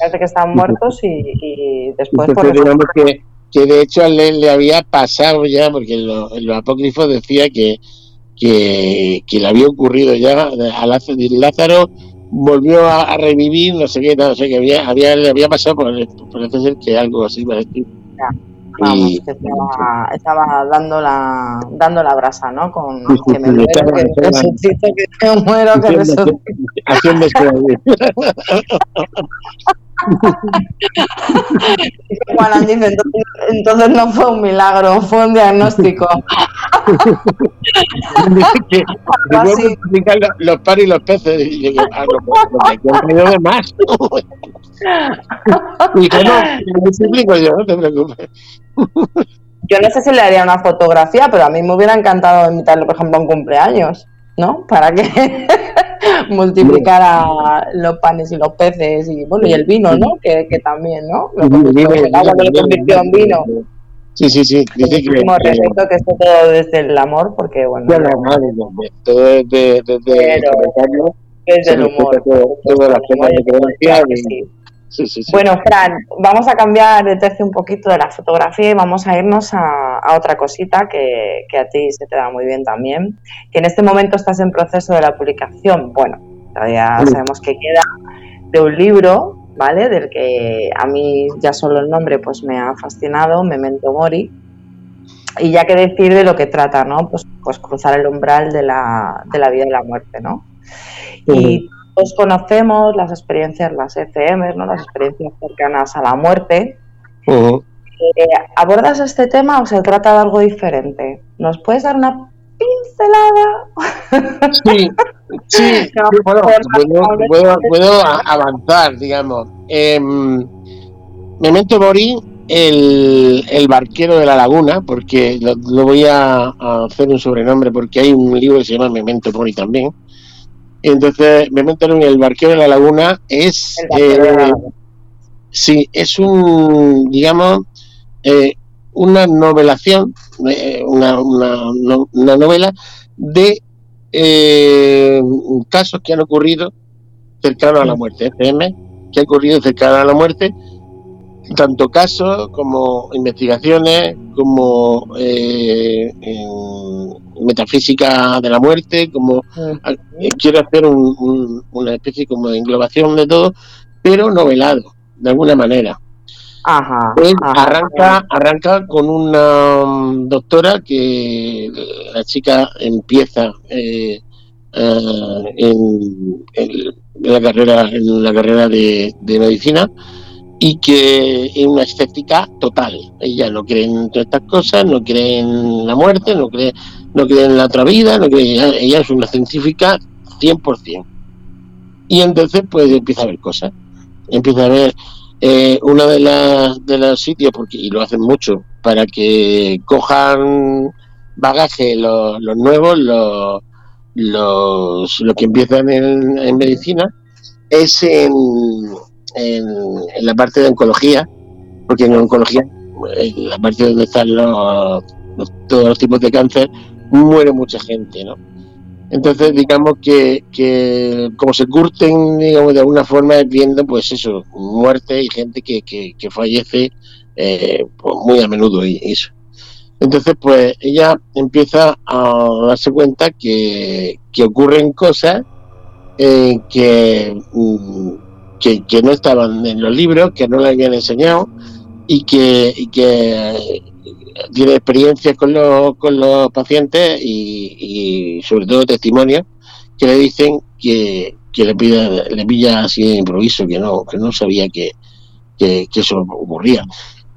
parece que están muertos y, y después... Por que que de hecho a él le había pasado ya, porque en, los apócrifos decía que, que, le había ocurrido ya a Lázaro, volvió a, revivir, no sé qué, no sé qué, había, había, le había pasado por, por ser que algo así parecido. Vamos, que estaba, estaba, dando la dando la brasa, ¿no? Con que me muero, que resucito, que me muero, que resucito. Haciendo Juan dice, entonces, no fue un milagro, fue un diagnóstico. los pares y los peces. Y yo, ah, no, de más. y no, me explico yo, no te preocupes. Yo no sé si le haría una fotografía, pero a mí me hubiera encantado invitarle, por ejemplo, a un cumpleaños, ¿no? Para que multiplicara los panes y los peces y bueno y el vino, ¿no? Que, que también, ¿no? Lo convirtió, el agua lo convirtió en vino. Sí, sí, sí. Dice que, respecto que esto todo desde el amor, porque bueno. Bueno, no, no, todo desde, desde, desde el humor. Todas las formas de creencia. Sí. Bueno, Fran, vamos a cambiar de tercio un poquito de la fotografía y vamos a irnos a, otra cosita que, a ti se te da muy bien también. Que en este momento estás en proceso de la publicación, bueno, todavía sabemos que queda, de un libro, ¿vale? Del que a mí ya solo el nombre pues me ha fascinado, Memento Mori. Y ya que decir de lo que trata, ¿no? Pues, pues cruzar el umbral de la, de la vida y la muerte, ¿no? Y todos conocemos las experiencias, las ECM, ¿no? las experiencias cercanas a la muerte. Eh, ¿Abordas este tema o se trata de algo diferente? ¿Nos puedes dar una pincelada? Sí, sí, puedo, avanzar, digamos. Eh, Memento Mori, el, el, barquero de la laguna, porque lo, voy a, a, hacer un sobrenombre, porque hay un libro que se llama Memento Mori también entonces, me en el barquero de la laguna es. Eh, sí, es un, digamos, eh, una novelación, eh, una, una, novela de casos que han ocurrido cercanos a la muerte, FM, que ha ocurrido cercano a la muerte, tanto casos como investigaciones, como eh, metafísica de la muerte, como eh, quiero hacer una especie como de englobación de todo, pero novelado, de alguna manera. Ajá, pues arranca, arranca con una um, doctora que la chica empieza eh, en, la carrera en la carrera de medicina y que es una escéptica total. Ella no cree en todas estas cosas, no cree en la muerte, no cree, no cree en la otra vida, no cree, ella es una científica 100%. Y entonces pues empieza a ver cosas. Empieza a ver eh, uno de, las, de los sitios, porque, y lo hacen mucho, para que cojan bagaje los, nuevos, los, los, los que empiezan en, en medicina, es en en, la parte de oncología, porque en oncología, en la parte donde están los, todos los tipos de cáncer, muere mucha gente, ¿no? Entonces, digamos que, como se curten, digamos, de alguna forma viendo, pues eso, muerte y gente que, que, fallece eh, pues muy a menudo y eso. Entonces, pues ella empieza a darse cuenta que, que ocurren cosas eh, que, mm, que, que, no estaban en los libros, que no le habían enseñado y que tiene experiencias con los, con los pacientes y, sobre todo testimonios que le dicen que, que le, pida, le pilla así de improviso, que no, que no sabía que, que, eso ocurría.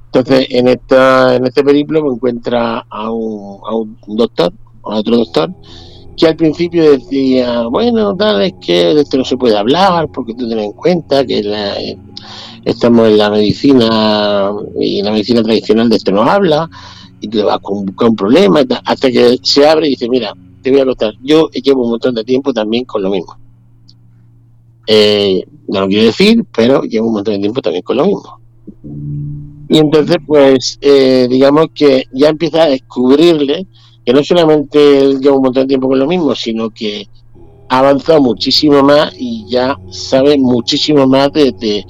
Entonces, en esta en este periplo me encuentra a un, a un doctor, a otro doctor, que al principio decía, bueno, tal, es que de esto no se puede hablar, porque tú ten en cuenta que estamos en la medicina y la medicina tradicional de esto no habla y te va con, un problema hasta que se abre y dice mira te voy a contar yo llevo un montón de tiempo también con lo mismo eh, no lo quiero decir pero llevo un montón de tiempo también con lo mismo. Y entonces pues eh, digamos que ya empieza a descubrirle que no solamente lleva un montón de tiempo con lo mismo sino que ha avanzado muchísimo más y ya sabe muchísimo más de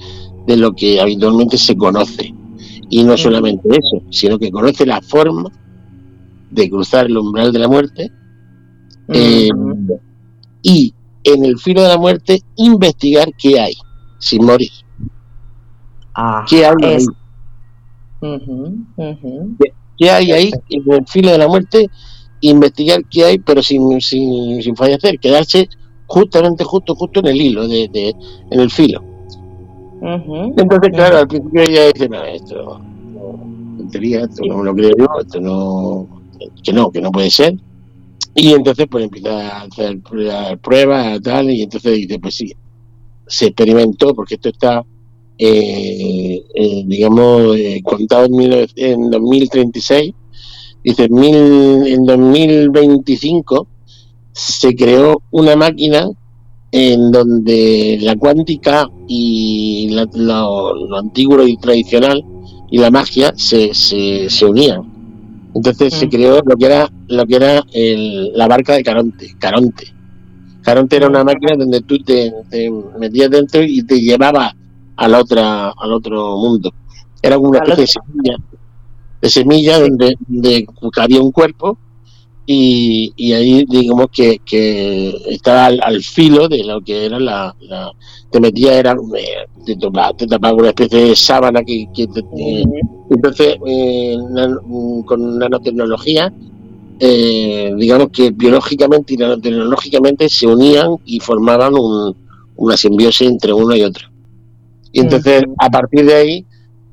de lo que habitualmente se conoce. Y no solamente eso, sino que conoce la forma de cruzar el umbral de la muerte eh, y en el filo de la muerte investigar qué hay sin morir. Ah, ¿Qué hay ahí? ¿Qué, hay ahí en el filo de la muerte? Investigar qué hay, pero sin, sin, sin fallecer, quedarse justamente, justo, justo en el hilo, de, de en el filo. Entonces, claro, al principio ella dice, no, esto no, tontería, esto no me lo creo yo, esto no, que no, que no puede ser. Y entonces pues empieza a hacer pruebas, tal, y entonces dice, pues sí, se experimentó, porque esto está, eh, eh, digamos, eh, contado en, en 2036, dice, mil, en 2025 se creó una máquina en donde la cuántica y lo, antiguo y tradicional y la magia se, se, se unían. Entonces se mm. creó lo que era lo que era la barca de Caronte, Caronte. Caronte era una máquina donde tú te, metías dentro y te llevaba al otra al otro mundo. Era una especie de semilla, de semilla donde, donde había un cuerpo y, ahí digamos que, que estaba al, filo de lo que era la, te metía era eh, te, te tapaba una especie de sábana que, entonces eh, con nanotecnología eh, digamos que biológicamente y nanotecnológicamente se unían y formaban una simbiosis entre uno y otro y entonces a partir de ahí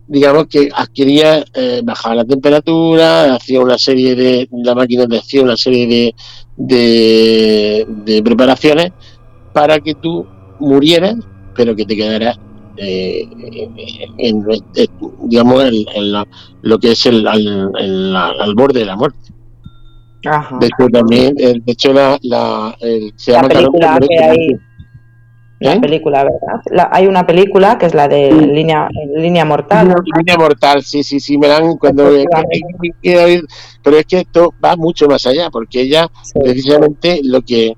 digamos que adquiría, eh, bajaba la temperatura, hacía una serie de, la máquina te hacía una serie de, de, preparaciones para que tú murieras, pero que te quedaras, eh, en, digamos, en, lo que es el, al, borde de la muerte. De hecho, también, eh, de hecho, la, la se llama la ¿Eh? película, ¿verdad? hay una película que es la de Línea, Línea Mortal. Línea Mortal, sí, sí, sí, me dan cuando... pero es que esto va mucho más allá, porque ella, precisamente, lo que...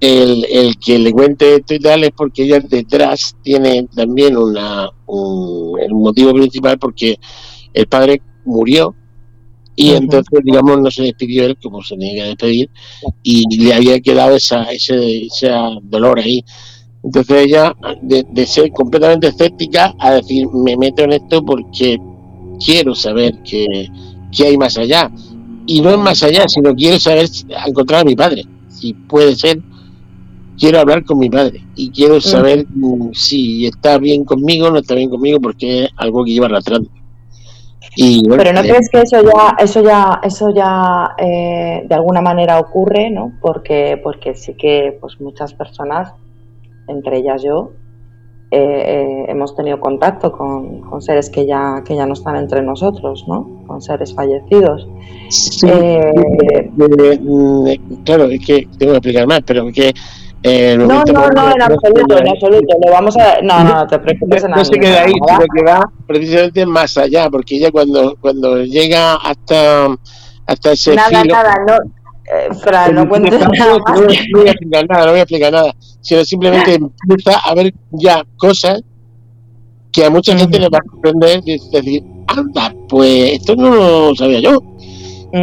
El, el, que le cuente esto y tal es porque ella detrás tiene también una un, el motivo principal porque el padre murió y entonces digamos no se despidió él como se tenía que despedir y le había quedado esa, ese, ese dolor ahí entonces ella, de, ser completamente escéptica, a decir, me meto en esto porque quiero saber qué, hay más allá. Y no es más allá, sino quiero saber encontrar a mi padre. Si puede ser, quiero hablar con mi padre. Y quiero saber mm, si está bien conmigo o no está bien conmigo, porque es algo que lleva arrastrando. Y, Pero no eh, crees que eso ya, eso ya, eso ya eh, de alguna manera ocurre, ¿no? Porque, porque sí que pues muchas personas entre ellas yo, eh, eh, hemos tenido contacto con, seres que ya, que ya no están entre nosotros, ¿no? Con seres fallecidos. Eh, mm, claro, es que tengo que explicar más, pero que Eh, no, no, no, en absoluto, en absoluto. Lo vamos a. No, no, no te preocupes. No, no se queda ahí, sino que va precisamente más allá, porque ella cuando, cuando llega hasta, hasta ese. Nada, nada, no. Eh, Fran, no cuentes nada. No, no voy a explicar nada, no voy a explicar nada, sino simplemente empieza a ver ya cosas que a mucha gente le va a sorprender y decir, anda, pues esto no lo sabía yo.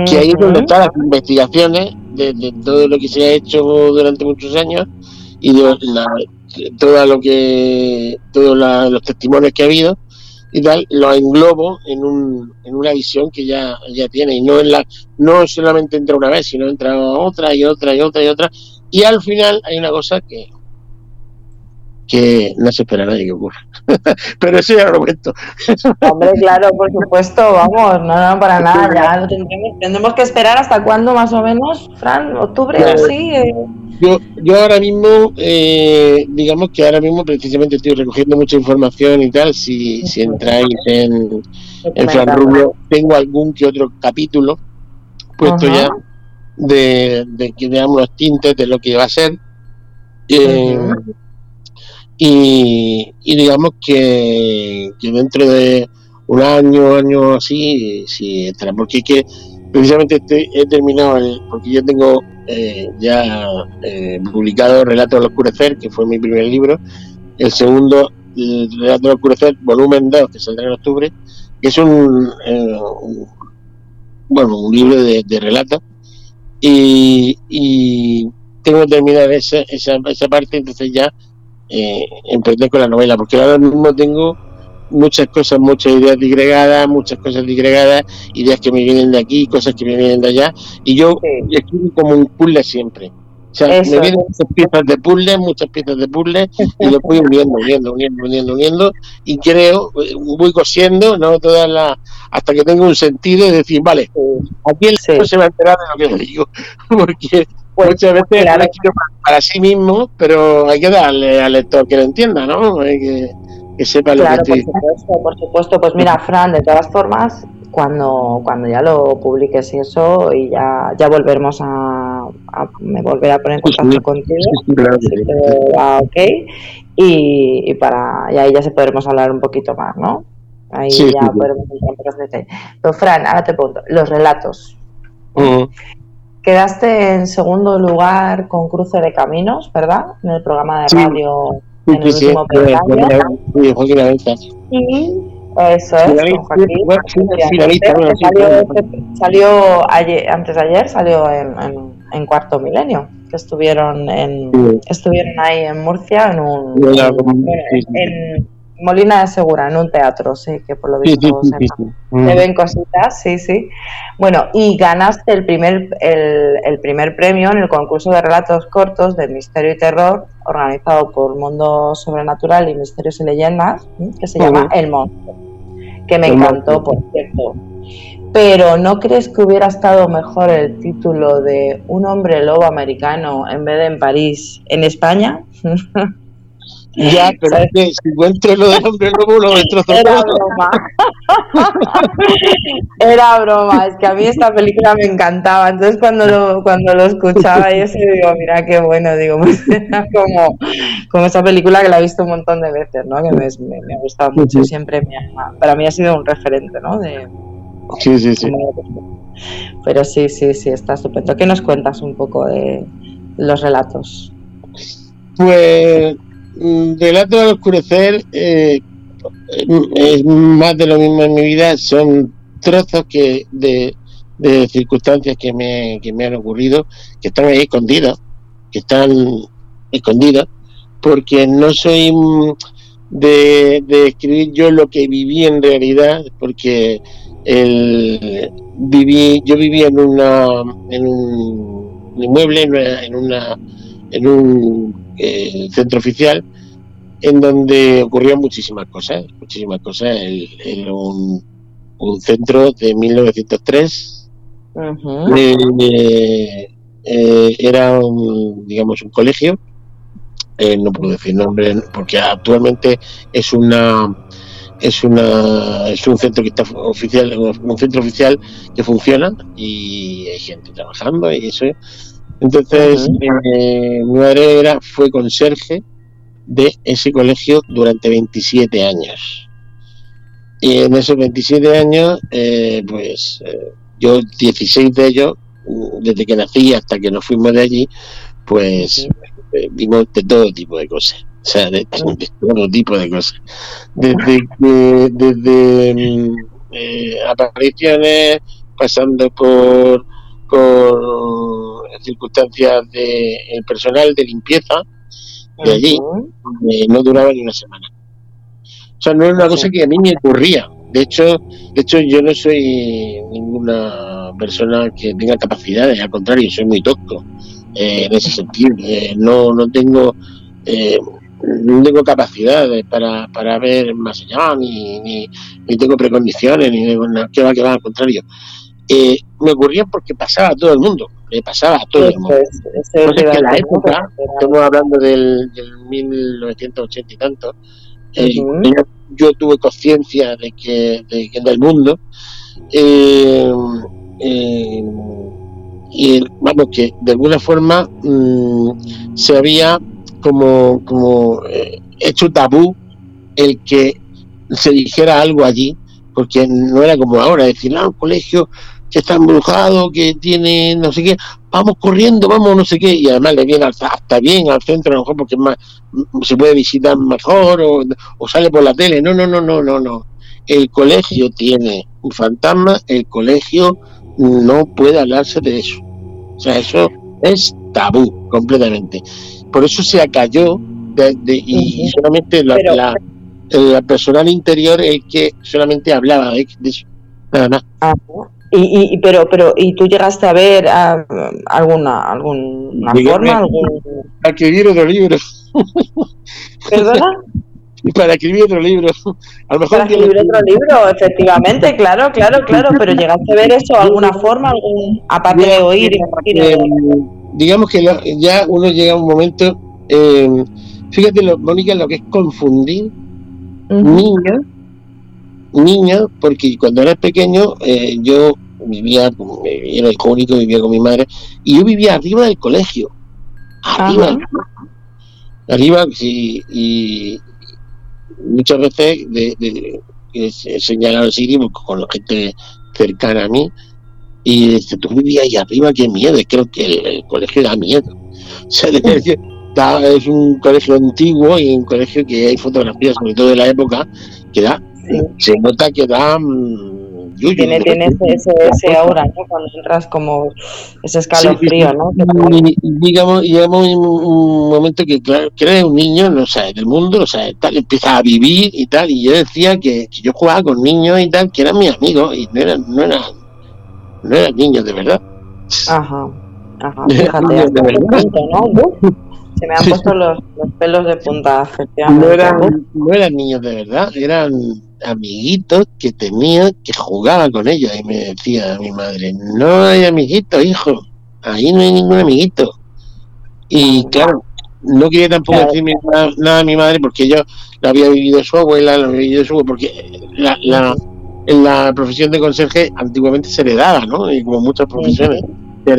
Que ahí es donde están las investigaciones de, de, todo lo que se ha hecho durante muchos años y de la, todo lo que todos los testimonios que ha habido y tal lo englobo en, un, en una visión que ya, ya tiene. Y no en la no solamente entra una vez sino entra otra y otra y otra y otra y al final hay una cosa que que no se espera nadie que ocurra. Pero eso ya lo cuento. Hombre, claro, por supuesto, vamos, no, no, para nada, ya tendremos, tendremos que esperar hasta cuándo más o menos, Fran, octubre, claro. así. Eh. Yo, yo ahora mismo, eh, digamos que ahora mismo precisamente estoy recogiendo mucha información y tal, si, si entráis en, en Fran Rubio, tengo algún que otro capítulo puesto uh -huh. ya de, de que veamos los tintes de lo que va a ser. Eh, uh -huh y, y digamos que, que, dentro de un año, año así, sí estará, porque es que precisamente este, he terminado, el, porque yo tengo eh, ya eh, publicado Relato al Oscurecer, que fue mi primer libro, el segundo, el Relato al Oscurecer, volumen 2, que saldrá en octubre, que es un, eh, un bueno, un libro de, de relatos, y, y tengo que terminar esa, esa, esa parte, entonces ya eh, emprender con la novela, porque ahora mismo tengo muchas cosas, muchas ideas digregadas, muchas cosas digregadas, ideas que me vienen de aquí, cosas que me vienen de allá, y yo sí. escribo como un puzzle siempre. O sea, Eso. me vienen muchas piezas de puzzle, muchas piezas de puzzle, y lo voy uniendo, uniendo, uniendo, uniendo, uniendo, y creo, voy cosiendo, ¿no? Todas las, hasta que tenga un sentido y decir, vale, aquí el sí. se va a enterar de lo que le digo, porque pues, muchas veces claro. para, para, sí mismo, pero hay que darle al lector que lo entienda, ¿no? Hay que, que sepa claro, lo que estoy por supuesto, por supuesto. Pues mira, Fran, de todas formas, cuando, cuando ya lo publiques y eso, y ya, ya volveremos a, a me volveré a poner en contacto sí, contigo, sí, claro, y, y, para, y ahí ya se podremos hablar un poquito más, ¿no? Ahí sí, ya podremos entrar en más detalle. Pero Fran, ahora te pregunto, los relatos. Uh -huh. Quedaste en segundo lugar con Cruce de Caminos, ¿verdad? En el programa de radio sí, en el sí, último. Sí, y eso es, Joaquín. Salió, salió ayer, antes de ayer, salió en, en, en Cuarto Milenio, que estuvieron en sí. estuvieron ahí en Murcia en un en, en Molina de Segura, en un teatro, sí, que por lo visto sí, sí, sí, se, se, ven cositas, sí, sí. Bueno, y ganaste el primer, el, el, primer premio en el concurso de relatos cortos de misterio y terror, organizado por Mundo Sobrenatural y Misterios y Leyendas, que se llama. El Monstruo, que me encantó, por cierto. Pero ¿no crees que hubiera estado mejor el título de Un hombre lobo americano en vez de en París, en España? Ya, pero es que si encuentro lo del hombre lobo lo destrozo Era broma. Era broma, es que a mí esta película me encantaba. Entonces cuando lo, cuando lo escuchaba y eso digo, mira qué bueno, digo, pues era como, como esa película que la he visto un montón de veces, ¿no? Que me, me, me ha gustado mucho, siempre me ha, para mí ha sido un referente, ¿no? De, sí, sí, sí. Pero sí, sí, sí, está estupendo. ¿Qué nos cuentas un poco de los relatos? Pues Relato al oscurecer eh, es más de lo mismo en mi vida, son trozos que de, circunstancias que me, que me han ocurrido, que están ahí escondidas, que están escondidas, porque no soy de, de escribir yo lo que viví en realidad, porque el, viví, yo viví en una en un inmueble, en una, en, una, en un eh, centro oficial en donde ocurrieron muchísimas cosas, muchísimas cosas. El, el un, un, centro de 1903 uh -huh. eh, eh, era un, digamos, un colegio. Eh, no puedo decir nombre porque actualmente es una es una es un centro que está oficial un centro oficial que funciona y hay gente trabajando y eso Entonces, eh, mi madre era, fue conserje de ese colegio durante 27 años. Y en esos 27 años, eh, pues eh, yo 16 de ellos, mm, desde que nací hasta que nos fuimos de allí, pues vimos de todo tipo de cosas. O sea, de, todo tipo de cosas. Desde, desde mm, apariciones, pasando por, por circunstancias de el personal de limpieza de allí, eh, no duraba ni una semana. O sea, no era una cosa que a mí me ocurría. De hecho, de hecho yo no soy ninguna persona que tenga capacidades, al contrario, soy muy tosco eh, en ese sentido. Eh, no, no tengo no tengo capacidades para, para ver más allá, ni, ni, tengo precondiciones, ni que va, que va, al contrario. Me ocurría porque pasaba a todo el mundo le pasaba a todo el mundo. en la época, estamos hablando del, 1980 y tanto, eh, yo, tuve conciencia de que, de, del mundo eh, eh, y vamos que de alguna forma mm, se había como, como hecho tabú el que se dijera algo allí porque no era como ahora decir ah, un colegio que está embrujado, que tiene no sé qué, vamos corriendo, vamos no sé qué, y además le viene hasta, bien al centro, a lo mejor porque más, se puede visitar mejor o, sale por la tele. No, no, no, no, no, no. El colegio tiene un fantasma, el colegio no puede hablarse de eso. O sea, eso es tabú completamente. Por eso se acalló y, solamente la, la, personal interior el que solamente hablaba de, eso. Nada más. Y, y, pero, pero, ¿y tú llegaste a ver ah, alguna, alguna forma? Algún... Para escribir otro libro. ¿Perdona? Para escribir otro libro. A lo mejor Para escribir otro libro, efectivamente, claro, claro, claro. Pero llegaste a ver eso, alguna forma, algún, aparte de oír. Eh, digamos que ya uno llega a un momento. Eh, fíjate, lo, Mónica, lo que es confundir niña niña, porque cuando era pequeño eh, yo vivía, era hijo único, vivía con mi madre, y yo vivía arriba del colegio. Arriba. Arriba, sí, y muchas veces de, de, he señalado así con la gente cercana a mí, y dice, tú vivías ahí arriba, qué miedo, creo que el, colegio da miedo. O sea, es un colegio antiguo y un colegio que hay fotografías, sobre todo de la época, que da se nota que da tiene, tiene ese, ese, aura, ¿no? Cuando entras como ese escalofrío, ¿no? Y, digamos, llegamos en un momento que, claro, que eres un niño, no sé, del mundo, o sea, tal, empieza a vivir y tal, y yo decía que, yo jugaba con niños y tal, que eran mis amigos, y no eran, no eran, no eran niños de verdad. Ajá, ajá, fíjate, de verdad. ¿no? Se me han puesto los, los, pelos de punta, efectivamente. No eran, no eran niños de verdad, eran amiguitos que tenía que jugaba con ellos. Y me decía mi madre, no hay amiguitos, hijo, ahí no hay ningún amiguito. Y claro, no quería tampoco decirme nada, a mi madre porque yo la había vivido su abuela, la había vivido su porque la, la, en la profesión de conserje antiguamente se heredaba, ¿no? Y como muchas profesiones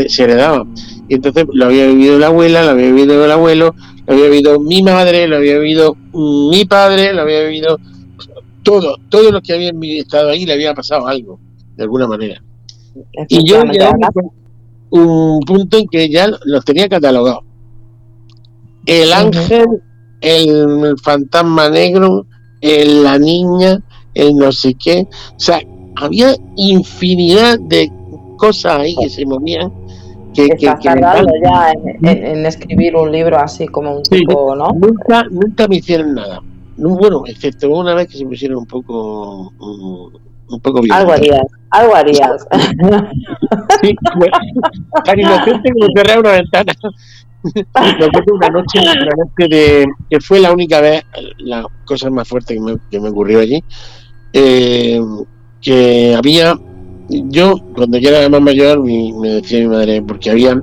se heredaba. Y entonces lo había vivido la abuela, lo había vivido el abuelo, lo había vivido mi madre, lo había vivido mi padre, lo había vivido todo, todos los que habían estado ahí le había pasado algo, de alguna manera. Y yo llegaba un punto en que ya los tenía catalogados. El ángel, el fantasma negro, el, la niña, el no sé qué. O sea, había infinidad de cosas ahí que se movían. Que, que, ya en, escribir un libro así como un tipo, ¿no? Nunca, nunca me hicieron nada bueno, excepto una vez que se pusieron un poco un, poco Algo harías, algo harías. sí, bueno, tan inocente como cerrar una ventana. una noche, una noche de, que fue la única vez, la cosa más fuerte que me, que me ocurrió allí, eh, que había, yo cuando yo era más mayor, me decía mi madre, porque había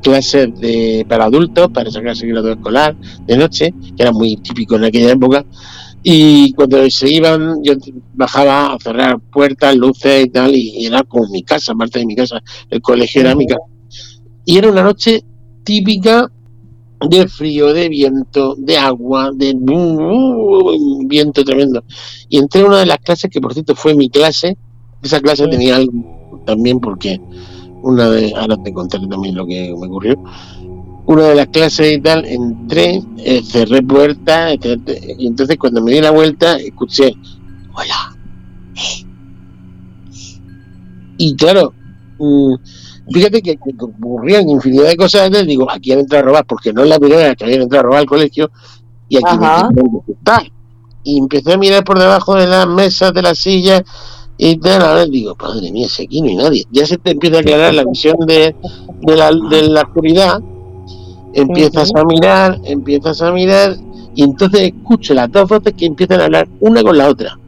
clases de, para adultos, para sacarse el grado escolar de noche, que era muy típico en aquella época. Y cuando se iban, yo bajaba a cerrar puertas, luces y tal, y era como mi casa, parte de mi casa, el colegio era mi casa. Y era una noche típica de frío, de viento, de agua, de viento tremendo. Y entré a una de las clases, que por cierto fue mi clase, esa clase tenía algo también porque una de, ahora te contaré también lo que me ocurrió, una de las clases y tal, entré, eh, cerré puertas, y entonces cuando me di la vuelta escuché, hola. Y claro, mm, fíjate que, ocurrían infinidad de cosas, y digo, aquí han entrado a robar, porque no es la primera vez que habían entrado a robar al colegio, y aquí me está. Y empecé a mirar por debajo de las mesas, de las sillas, y tal, ahora digo, padre mía, si aquí no hay nadie. Ya se te empieza a aclarar la visión de, de, la, de la oscuridad, empiezas a mirar, empiezas a mirar, y entonces escucho las dos voces que empiezan a hablar una con la otra.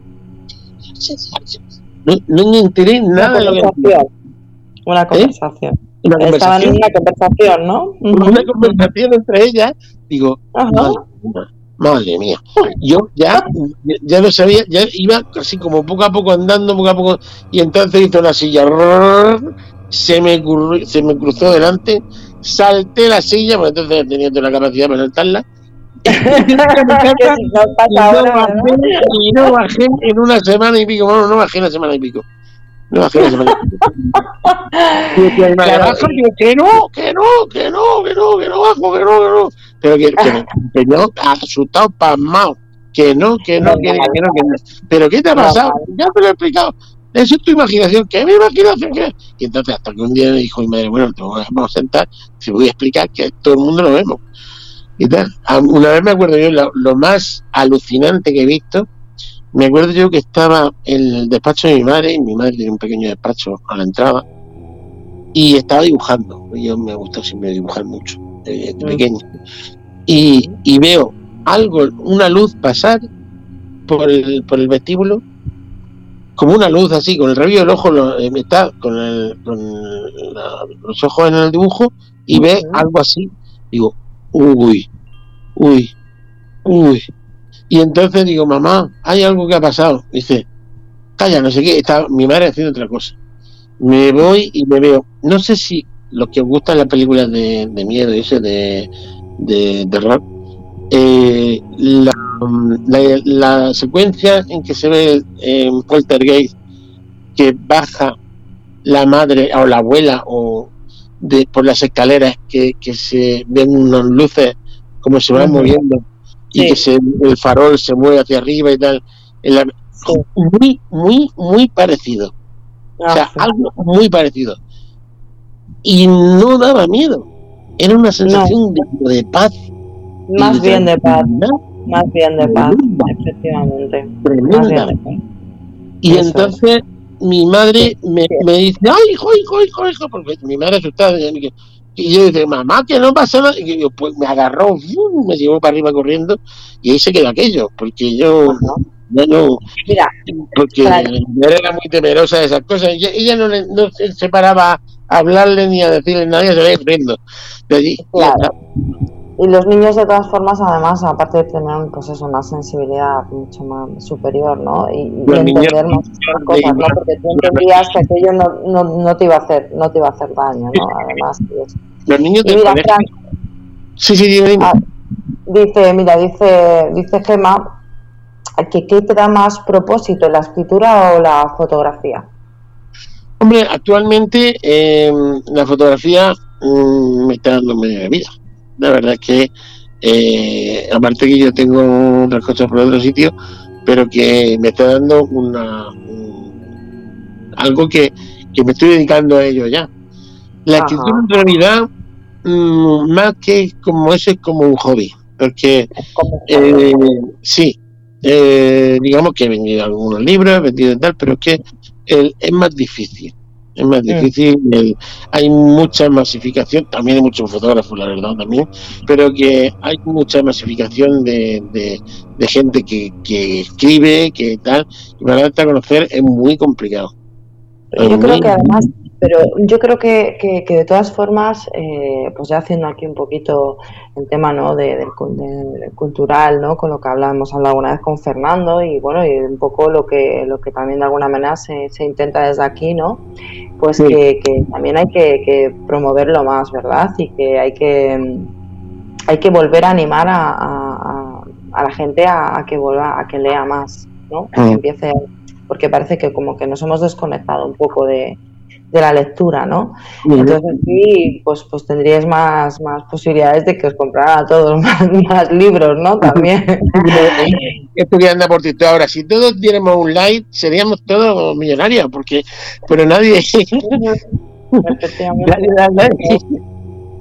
No, no me enteré nada de lo que una conversación. Una conversación. Estaban en una conversación, ¿no? Una conversación entre ellas. Digo, madre, mía. Yo ya, ya lo sabía, ya iba así como poco a poco andando, poco a poco, y entonces hizo una silla, se me, se me cruzó delante, salté la silla, porque entonces tenía toda la capacidad para saltarla, y, no bajé, en una semana y pico, bueno, no bajé en una semana y pico. No bajé en una semana y pico. que no, que no, que no, que no, que no bajo, que no, que no. Pero que, que, me asustado, pasmado. Que no, que no, que, no, que no. Pero ¿qué te ha pasado? Ya te lo he explicado. Eso es tu imaginación. ¿Qué mi imaginación? ¿Qué? Y entonces hasta que un día me dijo mi madre, bueno, te vamos a sentar, te voy a explicar que todo el mundo lo vemos. Ah, una vez me acuerdo yo, lo, más alucinante que he visto, me acuerdo yo que estaba en el despacho de mi madre, y mi madre tiene un pequeño despacho a la entrada, y estaba dibujando. Yo me gusta siempre dibujar mucho, de, pequeño. Y, veo algo, una luz pasar por el, por el vestíbulo, como una luz así, con el rabillo del ojo, lo, eh, está con, con los ojos en el dibujo, y ve algo así. Digo, uy, uy, uy. Y entonces digo, mamá, hay algo que ha pasado. Dice, calla, no sé qué, está mi madre haciendo otra cosa. Me voy y me veo, no sé si los que os gustan las películas de, miedo, ese de, de, de rock, eh, la, la, secuencia en que se ve en Poltergeist que baja la madre o la abuela o de, por las escaleras que, que se ven unas luces como se van moviendo y que se, el farol se mueve hacia arriba y tal. Muy, muy, muy parecido. o sea, algo muy parecido. Y no daba miedo. Era una sensación de, paz. Más bien de paz. Más bien de paz, efectivamente. Y entonces mi madre me, me, dice, ay, hijo, hijo, hijo, hijo, porque mi madre asustada. Y yo dije, mamá, que no pasa nada. Y yo, pues me agarró, me llevó para arriba corriendo y ahí se quedó aquello, porque yo no, no, Mira, porque era muy temerosa de esas cosas. Ella, ella no, no, se paraba hablarle ni a decirle nada, se veía corriendo de allí. Claro. Y los niños de todas formas, además, aparte de tener pues eso, una sensibilidad mucho más superior, ¿no? Y, entender más cosas, ¿no? Porque tú entendías que aquello no, no, no, te iba a hacer, no te iba a hacer daño, ¿no? Además, los niños de mira, Sí, sí, dime, ah, dice, mira, dice, dice Gemma que qué te da más propósito, la escritura o la fotografía. Hombre, actualmente eh, la fotografía mm, me está dando media vida. La verdad es que, eh, aparte que yo tengo otras cosas por otro sitio, pero que me está dando una algo que, me estoy dedicando a ello ya. La escritura en realidad, mm, más que como eso, es como un hobby, porque eh, sí, eh, digamos que he vendido algunos libros, he vendido tal, pero es que es más difícil es más difícil, hay mucha masificación, también hay muchos fotógrafos, la verdad, también, pero que hay mucha masificación de, de, gente que, que, escribe, que tal, y para darte a conocer es muy complicado. Yo creo que además pero yo creo que, que, de todas formas, eh, pues ya haciendo aquí un poquito el tema ¿no? de, del cultural, ¿no? con lo que hablamos, hablado alguna vez con Fernando y bueno, y un poco lo que, lo que también de alguna manera se, se intenta desde aquí, ¿no? pues que, también hay que, promoverlo más, ¿verdad? Y que hay que hay que volver a animar a, la gente a, que vuelva a que lea más, ¿no? que mm. empiece porque parece que como que nos hemos desconectado un poco de, de la lectura, ¿no? Entonces sí, pues, pues tendríais más, más posibilidades de que os compraran a todos más, libros, ¿no? También. Anda por TikTok ahora, si todos diéramos un like, seríamos todos millonarios, porque, pero nadie...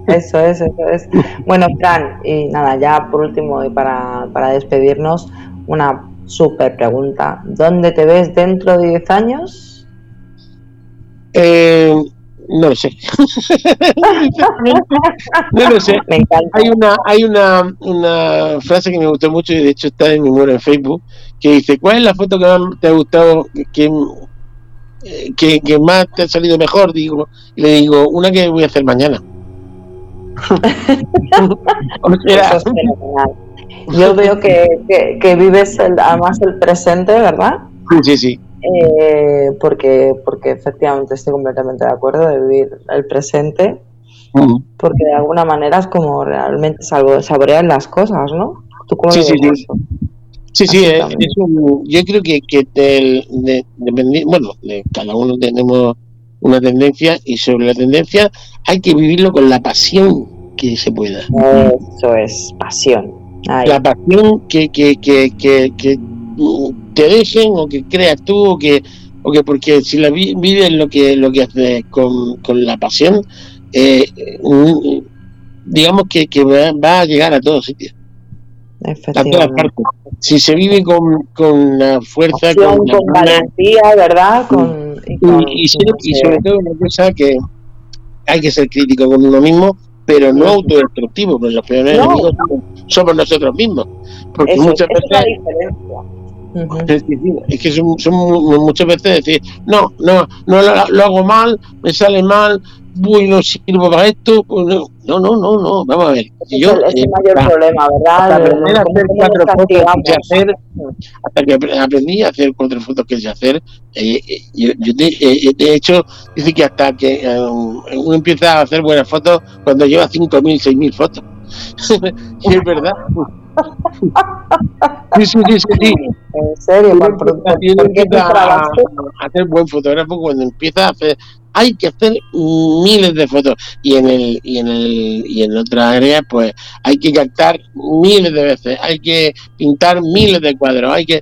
Eso es, eso es. Bueno, Fran, y nada, ya por último y para, para despedirnos, una súper pregunta. ¿Dónde te ves dentro de 10 años? Eh, no lo sé. no lo sé. Hay una, hay una, una frase que me gustó mucho y de hecho está en mi muro en Facebook que dice: ¿Cuál es la foto que más te ha gustado, que, que, más te ha salido mejor? Digo, y le digo: Una que voy a hacer mañana. Yo veo que, que, que vives además el presente, ¿verdad? Sí, sí, sí. Eh, porque, porque efectivamente estoy completamente de acuerdo de vivir el presente, porque de alguna manera es como realmente salvo saborear las cosas, ¿no? ¿Tú sí, sí, sí. Sí, sí, es, yo creo que, que de, bueno, cada uno tenemos una tendencia y sobre la tendencia hay que vivirlo con la pasión que se pueda. Eso es, pasión. La pasión que, que, que, que, que te dejen o que creas tú o que, o que porque si la vives lo que, lo que haces con, con la pasión, eh, digamos que, que, va a llegar a todos sitios. A todas partes. Si se vive con, con la fuerza, con, con valentía, ¿verdad? Con, y, sobre todo una cosa que hay que ser crítico con uno mismo, pero no autodestructivo, porque los peores enemigos somos nosotros mismos. Porque muchas veces es que son, muchas veces decir, no, no, no lo, hago mal, me sale mal, voy no sirvo para esto, pues no, no, no, no, vamos a ver. es el, mayor problema, ¿verdad? Hasta que aprendí a hacer cuatro fotos que sé hacer, eh, eh, yo, eh, de, hecho, dice que hasta que uno empieza a hacer buenas fotos cuando lleva 5.000, 6.000 fotos. y es verdad. Sí, sí, sí, sí. En serio, a, hacer buen fotógrafo cuando empieza a hacer hay que hacer miles de fotos. Y en el y en el y en otras áreas pues hay que captar miles de veces hay que pintar miles de cuadros hay que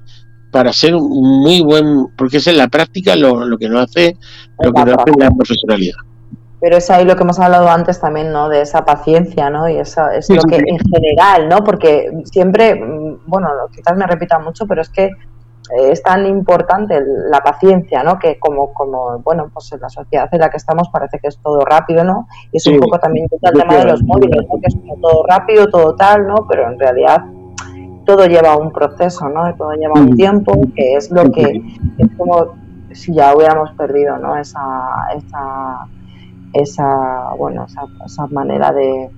para ser un muy buen porque es en la práctica lo, lo que no hace lo que no hace la profesionalidad pero es ahí lo que hemos hablado antes también, ¿no? De esa paciencia, ¿no? Y eso es lo que en general, ¿no? Porque siempre, mm, bueno, quizás me repita mucho, pero es que eh, es tan importante la paciencia, ¿no? Que como, como, bueno, pues en la sociedad en la que estamos parece que es todo rápido, ¿no? Y es un poco también el tema de los móviles, ¿no? Que es como todo rápido, todo tal, ¿no? Pero en realidad todo lleva un proceso, ¿no? Y todo lleva un tiempo, que es lo que es como si ya hubiéramos perdido, ¿no? Esa, esa esa, bueno, esa, manera de,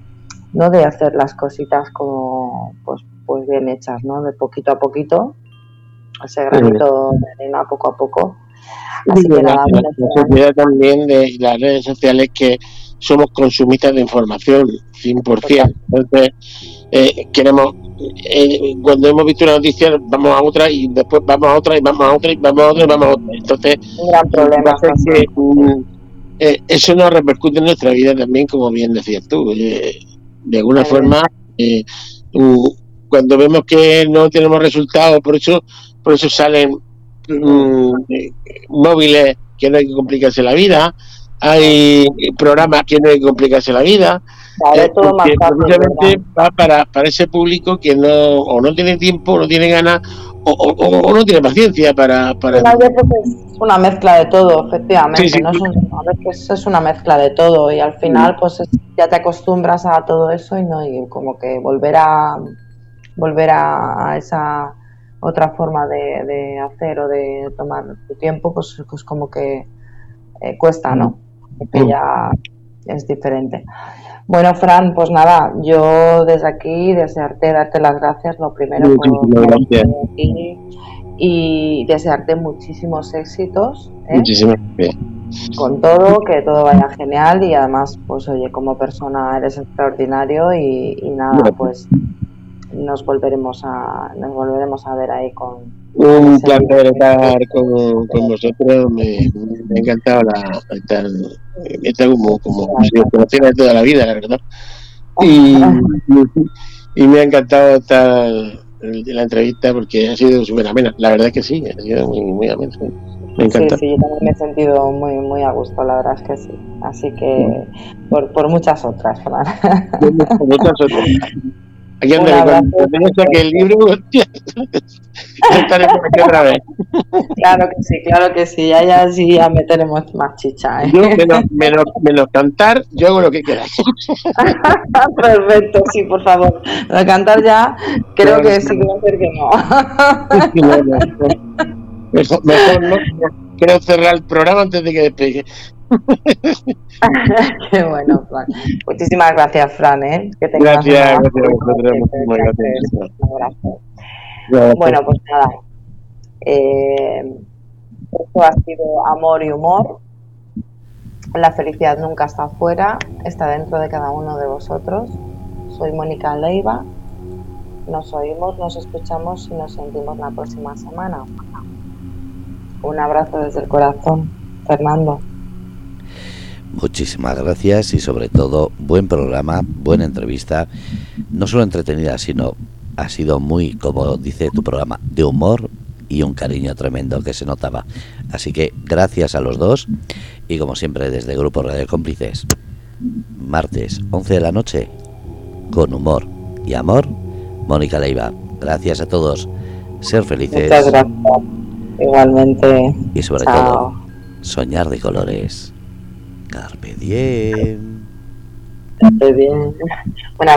¿no? de hacer las cositas como pues, pues bien hechas, ¿no? De poquito a poquito, ese granito de arena poco a poco. Así que nada, la, sociedad también de las redes sociales que somos consumistas de información, 100%. Entonces, eh, queremos, eh, cuando hemos visto una noticia, vamos a otra y después vamos a otra y vamos a otra y vamos a otra y vamos a otra. Entonces, un gran problema. Que, eh, eso nos repercute en nuestra vida también, como bien decías tú. Eh, de alguna forma, eh, cuando vemos que no tenemos resultados, por eso, por eso salen mm, móviles que no hay que complicarse la vida, hay programas que no hay que complicarse la vida, porque precisamente va para, para ese público que no o no tiene tiempo, no tiene ganas o, no tiene paciencia para... para... es una mezcla de todo, efectivamente. ¿no? Es, a veces es una mezcla de todo y al final pues ya te acostumbras a todo eso y no y como que volver a volver a, esa otra forma de, hacer o de tomar tu tiempo pues, pues como que eh, cuesta, ¿no? Porque ya es diferente. Bueno, Fran, pues nada, yo desde aquí desearte darte las gracias, lo primero por aquí y desearte muchísimos éxitos. ¿eh? Muchísimas gracias. con todo, que todo vaya genial y además, pues oye, como persona eres extraordinario y, y nada, pues nos volveremos a nos volveremos a ver ahí con un placer estar con, con vosotros me, me, ha encantado la estar, estar como como si conociera de toda la vida la verdad y, y me ha encantado estar en la entrevista porque ha sido súper amena la verdad es que sí ha sido muy, muy amena me encanta. Sí, sí, yo también me he sentido muy, muy a gusto, la verdad es que sí. Así que por, por muchas otras, Fran. Por muchas otras. Aquí anda, cuando saque el libro, estaremos aquí otra vez. Claro que sí, claro que sí, ya, ya sí, ya meteremos más chicha. ¿eh? Yo, menos, menos, menos cantar, yo hago lo que quieras. Perfecto, sí, por favor. Lo cantar ya, creo no, que sí que va a ser que no. no, no mejor, mejor no, quiero cerrar el programa antes de que despegue. Qué bueno, Fran. Muchísimas gracias, Fran. ¿eh? Que gracias, gracias gracias. gracias. Bueno, pues nada. Eh, esto ha sido amor y humor. La felicidad nunca está afuera, está dentro de cada uno de vosotros. Soy Mónica Leiva. Nos oímos, nos escuchamos y nos sentimos la próxima semana. Un abrazo desde el corazón, Fernando. Muchísimas gracias y sobre todo buen programa, buena entrevista, no solo entretenida, sino ha sido muy, como dice tu programa, de humor y un cariño tremendo que se notaba. Así que gracias a los dos y como siempre desde Grupo Radio Cómplices, martes 11 de la noche, con humor y amor, Mónica Leiva. Gracias a todos, ser felices. Muchas gracias. Igualmente. Y sobre Chao. todo, soñar de colores. Carpe diem. Carpe diem. Buenas